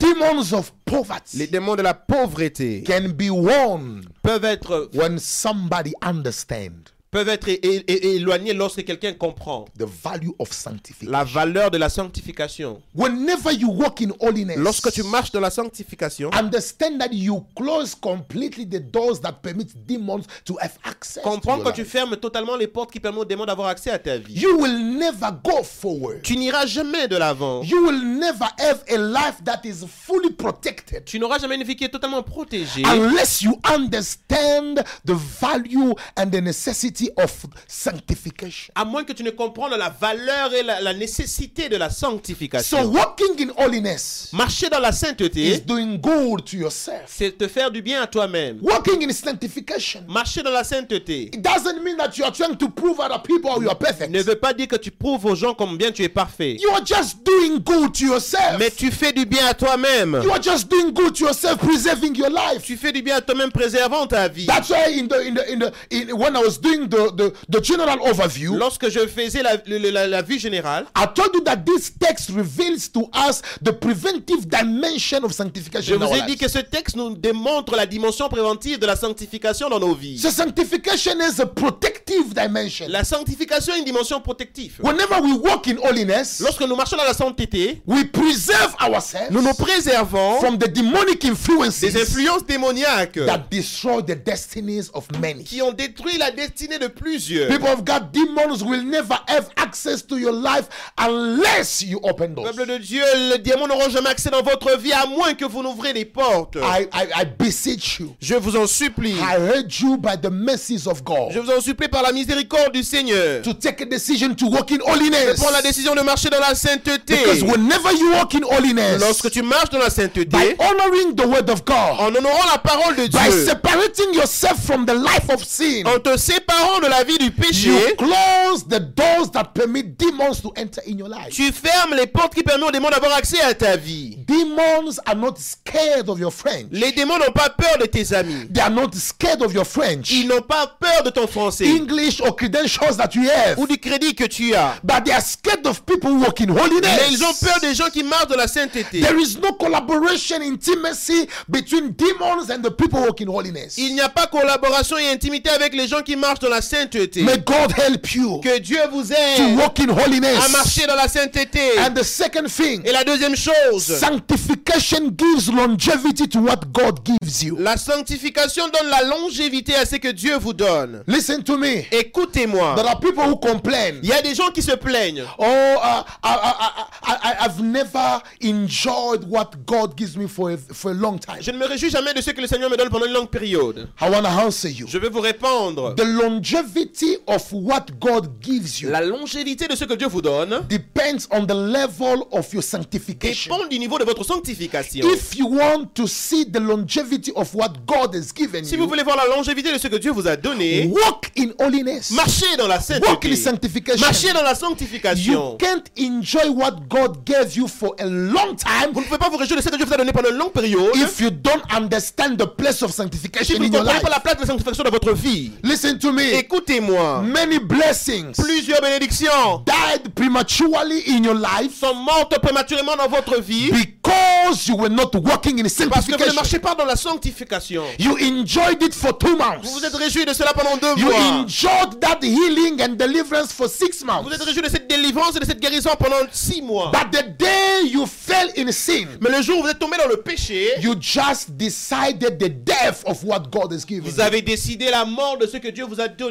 demons of poverty. Les démons de la pauvreté can be won peuvent être, when somebody understands peuvent être éloignés lorsque quelqu'un comprend the value of sanctification. la valeur de la sanctification. Whenever you walk in holiness, Lorsque tu marches dans la sanctification, understand that you close completely the doors that permit demons to have access. comprends que tu fermes totalement les portes qui permettent aux démons d'avoir accès à ta vie. You will never go forward. Tu n'iras jamais de l'avant. You will never have a life that is fully protected Tu n'auras jamais une vie qui est totalement protégée unless you understand the value and the necessity of sanctification. à moins que tu ne comprennes la valeur et la, la nécessité de la So sanctification. walking in holiness Marcher dans la is sainteté, doing good to yourself. c'est te faire du bien à toi-même. Walking in sanctification Marcher dans la sainteté it doesn't mean that you are trying to prove other people you are perfect. ne veut pas dire que tu prouves aux gens combien tu es parfait. You are just doing good to yourself. Mais tu fais du bien à toi-même. You are just doing good to yourself, preserving your life. Tu fais du bien à toi-même préservant ta vie. That's why in the in the in the in, when I was doing the, the the general overview, Lorsque je faisais la, la- la vue générale, I told you that this text reveals to us the preventive dimension of je sanctification. in vous ai dit que ce texte nous démontre la dimension préventive de la sanctification dans nos vies. So sanctification is a protective dimension. La sanctification est une dimension protective. Whenever we walk in holiness, Lorsque nous marchons dans la sainteté, we preserve ourselves nous nous préservons from the demonic influences des influences démoniaques that destroy the destinies of many. qui ont détruit la destinée de plusieurs. People of God, demons will never have access to your life unless you open doors. Peuple de Dieu, les démons n'auront jamais accès dans votre vie à moins que vous n'ouvrez les portes. I, I, I beseech you. Je vous en supplie. I urge you by the mercies of God Je vous en supplie par la miséricorde du Seigneur. to take a decision to walk in holiness. Prends la décision de marcher dans la sainteté. Because whenever you walk in holiness, Lorsque tu marches dans la by sainteté, honoring the word of God, en honorant la parole de by Dieu, separating yourself from the life of sin, en te séparant de la vie du you péché, close the doors that permit demons to enter in your life. tu fermes les portes qui permettent aux démons d'avoir accès à ta vie. Demons are not scared of your French. Les démons n'ont pas peur de tes amis. They are not scared of your French, Ils n'ont pas peur de ton français English, or credentials that you have. ou du crédit que tu as. But they are scared of people who walk in holiness. Mais ils ont peur des gens qui marchent dans la sainteté. There is no collaboration, intimacy between demons and the people who walk in holiness. Il n'y a pas collaboration et intimité avec les gens qui marchent dans la sainteté. May God help you Que Dieu vous to aide walk in holiness. à marcher dans la sainteté. And the second thing, Et la deuxième chose, sanctification gives longevity to what God gives you. la sanctification donne la longévité à ce que Dieu vous donne. Listen to me. Écoutez-moi. There are people who complain. Il y a des gens qui se plaignent. Oh, uh, I, I, I, I've never enjoyed what God gives me for a, for a long time. Je ne me réjouis jamais de ce que le Seigneur me donne pendant une longue période. I want to answer you. Je vais vous répondre. The longevity of what God gives you La longévité de ce que Dieu vous donne depends on the level of your sanctification. dépend du niveau de votre sanctification. If you want to see the longevity of what God has given Si vous you, voulez voir la longévité de ce que Dieu vous a donné, walk in holiness. marchez dans la Walk in sainteté. sanctification. Marchez dans la You sanctification. can't enjoy what God gave you for a long time Vous ne pouvez pas vous réjouir de ce que Dieu vous a donné pendant une longue période if you don't understand the place of si sanctification vous ne comprenez pas la place de la sanctification dans votre vie. Listen to me. Écoutez-moi. Many blessings Plusieurs bénédictions died prematurely in your life sont mortes prématurément dans votre vie because you were not walking in parce que vous ne sanctification. marchez pas dans la sanctification. You enjoyed it for two Vous months. vous êtes réjoui de cela pendant deux You mois. enjoyed that healing and deliverance for six Vous months. êtes réjoui de cette délivrance et de cette guérison pendant six mois. But the day you fell in sin, Mais le jour où vous êtes tombé dans le péché, you just decided the death of what God has given vous you. avez décidé la mort de ce que Dieu vous a donné.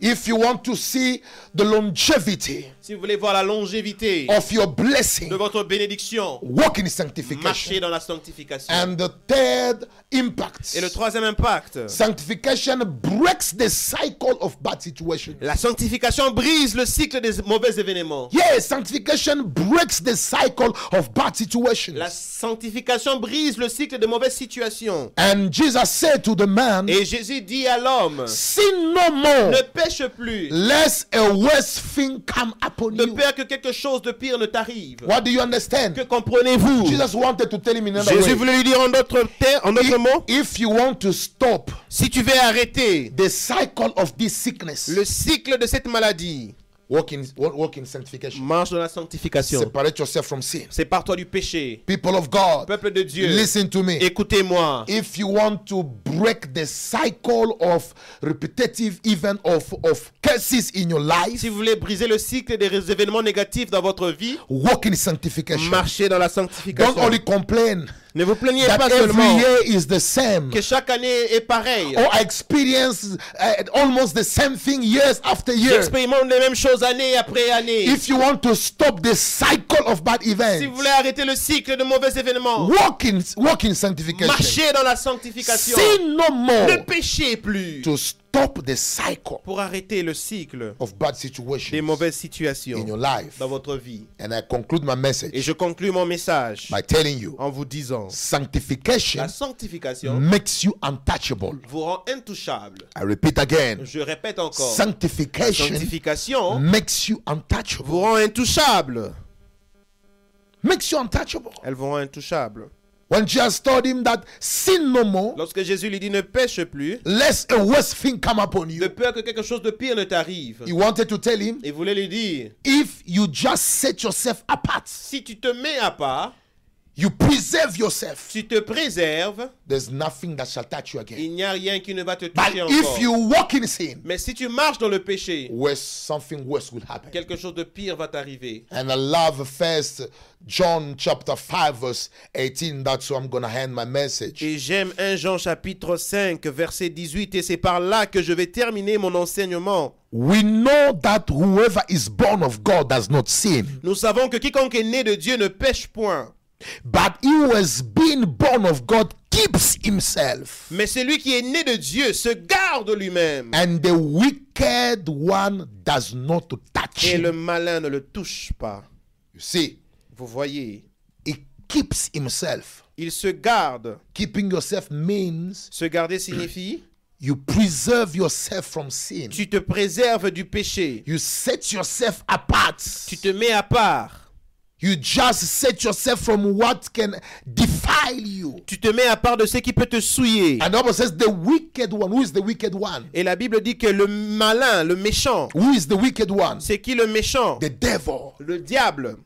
If you want to see the longevity Si vous voulez voir la longévité of your blessing, de votre bénédiction, walk in marchez sanctification. dans la sanctification. And the third impact Et le troisième impact, sanctification breaks the cycle of bad situations. la sanctification brise le cycle des mauvais événements. Yes, sanctification breaks the cycle of bad situations. La sanctification brise le cycle de mauvaises situations. And Jesus said to the man, Et Jésus dit à l'homme, Sin no more, ne pêche plus, lest a worse thing come upon de you. peur que quelque chose de pire ne t'arrive. What do you understand? Que comprenez-vous? Jesus wanted to tell him in another Jésus way. voulait lui dire en d'autres termes, en d'autres mots, If you want to stop si tu veux arrêter the cycle of this sickness, le cycle de cette maladie, walk in, walk in sanctification. marche dans la sanctification. Separate yourself from sin. Sépare-toi du péché. People of God, Peuple de Dieu, listen to me. écoutez-moi. If you want to break the cycle of repetitive event of, of curses in your life, Si vous voulez briser le cycle des événements négatifs dans votre vie, walk in sanctification. marchez dans la Don't sanctification. only complain Ne vous plaignez that pas every seulement year is the same. que chaque année est pareille. Or experience uh, almost the same thing years after year. J'expérimente les mêmes choses année après année. If you want to stop the cycle of bad Si vous events, voulez arrêter le cycle de mauvais événements, walk in, walk in sanctification. marchez dans la sanctification. Sin no Ne péchez plus to stop the cycle pour arrêter le cycle of bad des situations mauvaises in situations your life. dans votre vie. And I conclude my Et message je conclus mon message by telling you en vous disant sanctification la sanctification makes you untouchable. vous rend intouchable. I repeat again Je répète encore. sanctification Sanctification makes you untouchable. vous rend intouchable. Makes you untouchable. Elle vous rend intouchable. When Jesus told him that sin no more, Lorsque Jésus lui dit ne pêche plus, lest a worse thing come upon de you, peur que quelque chose de pire ne t'arrive. he wanted to tell him Il voulait lui dire, if you just set yourself apart, si tu te mets à part, you preserve yourself, tu te préserves, there's nothing that shall touch you again. il n'y a rien qui ne va te But toucher if encore. you walk in sin, Mais si tu marches dans le péché, worse, something worse will happen. quelque chose de pire va t'arriver. And I love first John chapter 5 verse 18. That's I'm gonna hand my message. Et j'aime 1 Jean chapitre 5 verset 18 et c'est par là que je vais terminer mon enseignement. We know that whoever is born of God does not sin, Nous savons que quiconque est né de Dieu ne pêche point. But he who has been born of God keeps himself. Mais celui qui est né de Dieu se garde lui-même. And the wicked one does not touch Et le him. malin ne le touche pas. You see, Vous voyez, he keeps himself. il se garde. Keeping yourself means Se garder signifie you preserve yourself from sin. tu te préserves du péché. You set yourself apart. Tu te mets à part. You just set yourself from what can defile you. Tu te mets à part de ce qui peut te souiller. And the says the wicked one. Who is the wicked one? Et la Bible dit que le malin, le méchant, Who is the wicked one? c'est qui le méchant? The devil. Le diable.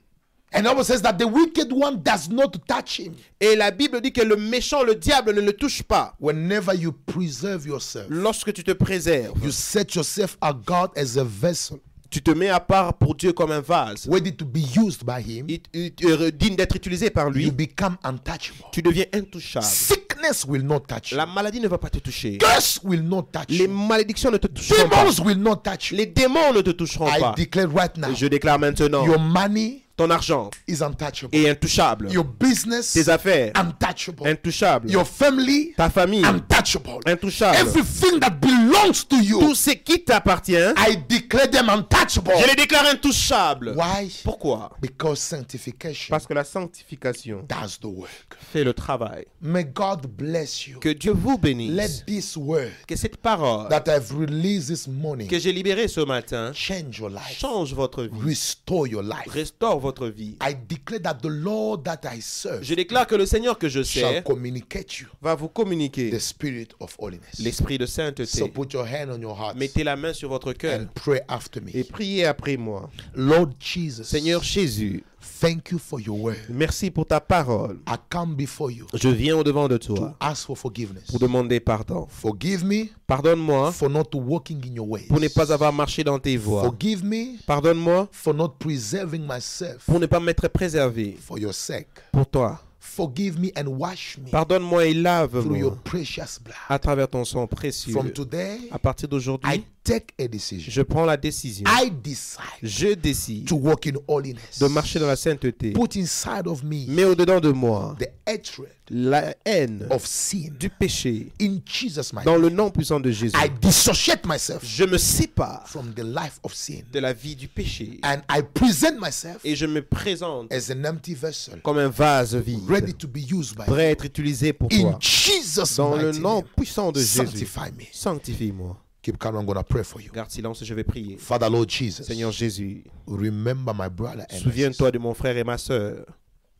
And the says that the wicked one does not touch him. Et la Bible dit que le méchant, le diable, ne le touche pas. Whenever you preserve yourself, Lorsque tu te préserves, you set yourself a God as a vessel. Tu te mets à part pour Dieu comme un vase. ready to be used by Him, Il, il- euh, digne d'être utilisé par you lui. become untouchable. Tu deviens intouchable. Sickness will not touch you. La maladie ne va pas te toucher. Curse will not touch Les malédictions ne te toucheront pas. Demons will not touch you. Les démons ne te toucheront I pas. declare right now, Je déclare maintenant, your money ton argent is untouchable. est intouchable. Your business Tes affaires, untouchable. intouchable. Your family Ta famille, untouchable. intouchable. Everything that belongs to Tout you, ce qui t'appartient, I declare them untouchable. je les déclare intouchables. Why? Pourquoi? Because sanctification Parce que la sanctification does the work. fait le travail. May God bless you. Que Dieu vous bénisse. Let this word Que cette parole that I've released this morning que j'ai libérée ce matin change your life, change votre vie, restore your life. restaure votre vie. I declare that the Lord that I serve Je déclare que le Seigneur que je shall sers communicate you va vous communiquer the spirit of holiness. l'esprit de So sainteté. put your hand on your heart Mettez la main sur votre cœur and pray after et me. priez après moi. Lord Jesus, Seigneur Jésus, thank you for your word. merci pour ta parole. I come before you Je viens au-devant de to toi ask for forgiveness. pour demander pardon. Forgive me Pardonne-moi for not walking in your ways. pour ne pas avoir marché dans tes voies. Forgive me Pardonne-moi for not preserving myself pour ne pas m'être préservé for your sake. pour toi. Forgive me and wash me Pardonne-moi et through lave-moi your precious blood. à travers ton sang précieux. From today, À partir I d'aujourd'hui, take a decision. je prends la décision. I decide Je décide to walk in holiness. de marcher dans la sainteté. Put inside of me Mais au-dedans de moi, the hatred la haine of sin. du péché. In Jesus' mighty Dans le nom puissant de Jésus, I dissociate myself je me sépare from the life of sin. de la vie du péché. And I present myself Et je me présente as an empty vessel, comme un vase vide, ready to be used by prêt à être utilisé pour In toi. Jesus' Dans le nom name, puissant de Jésus, sanctify me. Sanctifie-moi. Keep calm, I'm going to pray for you. Garde silence et je vais prier. Father, Lord Jesus, Seigneur Jésus, remember my brother and my souviens-toi de mon frère et ma sœur.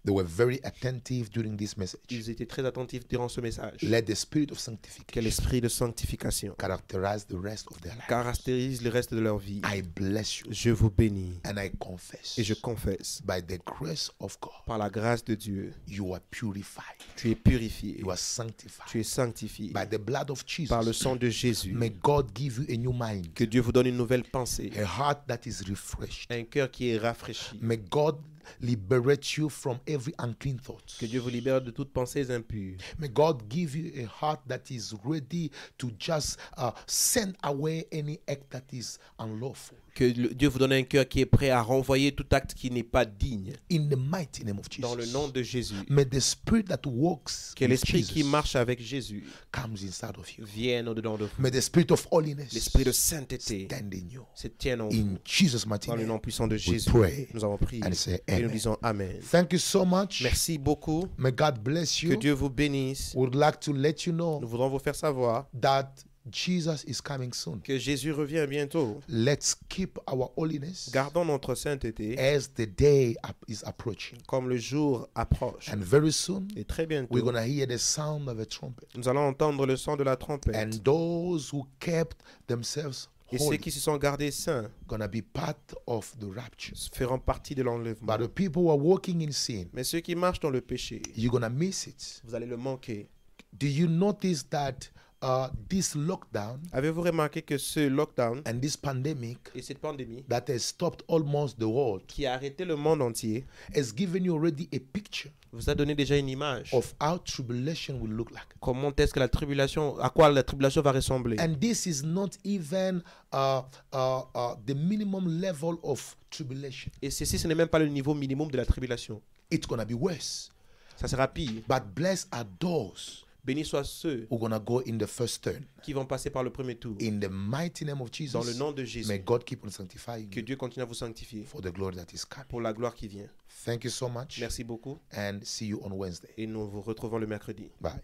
They were very attentive during this message. Ils étaient très attentifs durant ce message. Let the spirit of Que sanctification l'esprit de sanctification characterize the rest of their life. caractérise le reste de leur vie. I bless you Je vous bénis and I confess et je confesse, by the grace of God, par la grâce de Dieu, you are purified, tu es purifié, you are sanctified tu es sanctifié by the blood of par le sang de Jésus. May God give you a new mind, Que Dieu vous donne une nouvelle pensée, a heart that is refreshed. un cœur qui est rafraîchi. May God liberate you from every unclean thought. Que Dieu vous libère de toutes pensées impures. May God give you a heart that is ready to just uh, send away any act that is unlawful. Que le- Dieu vous donne un cœur qui est prêt à renvoyer tout acte qui n'est pas digne. In the mighty name of Jesus. Dans le nom de Jésus. May the spirit that walks Que l'esprit qui marche avec Jésus comes inside of you. vienne au-dedans de vous. May the spirit of holiness L'esprit de sainteté stand in you. se tienne en vous. In Jesus' mighty Dans le nom puissant de Jésus, pray nous avons prié and say et nous disons Amen. Thank you so much. Merci beaucoup. May God bless Que. Dieu vous bénisse. Would like to let you know Nous voudrons vous faire savoir that Jesus is coming soon. que Jésus revient bientôt. Let's keep our holiness Gardons notre sainteté as the day is approaching. comme le jour approche. And very soon, Et très we're bientôt, going to hear the sound of a trumpet. nous allons entendre le son de la trompette. And those who kept themselves Et ceux qui se sont gardés saints to be part of the rapture. feront partie de l'enlèvement. But the people who are walking in sin, Mais ceux qui marchent dans le péché, you're to miss it. vous allez le manquer. Do you notice that uh, this lockdown Avez-vous remarqué que ce lockdown and this pandemic et cette pandémie that has stopped almost the world qui a arrêté le monde entier has given you already a picture vous a donné déjà une image of how tribulation will look like? comment est-ce que la tribulation, à quoi la tribulation va ressembler. And this is not even uh, uh, uh, the minimum level of tribulation. Et ceci, ce n'est même pas le niveau minimum de la tribulation. It's to be worse. Ça sera pire. But blessed are those Bénis soient ceux in the first turn. qui vont passer par le premier tour. In the mighty name of Jesus, Dans le nom de Jésus. Que Dieu continue à vous sanctifier for the glory that is pour la gloire qui vient. Thank you so much. Merci beaucoup. And see you on Wednesday. Et nous vous retrouvons le mercredi. Bye.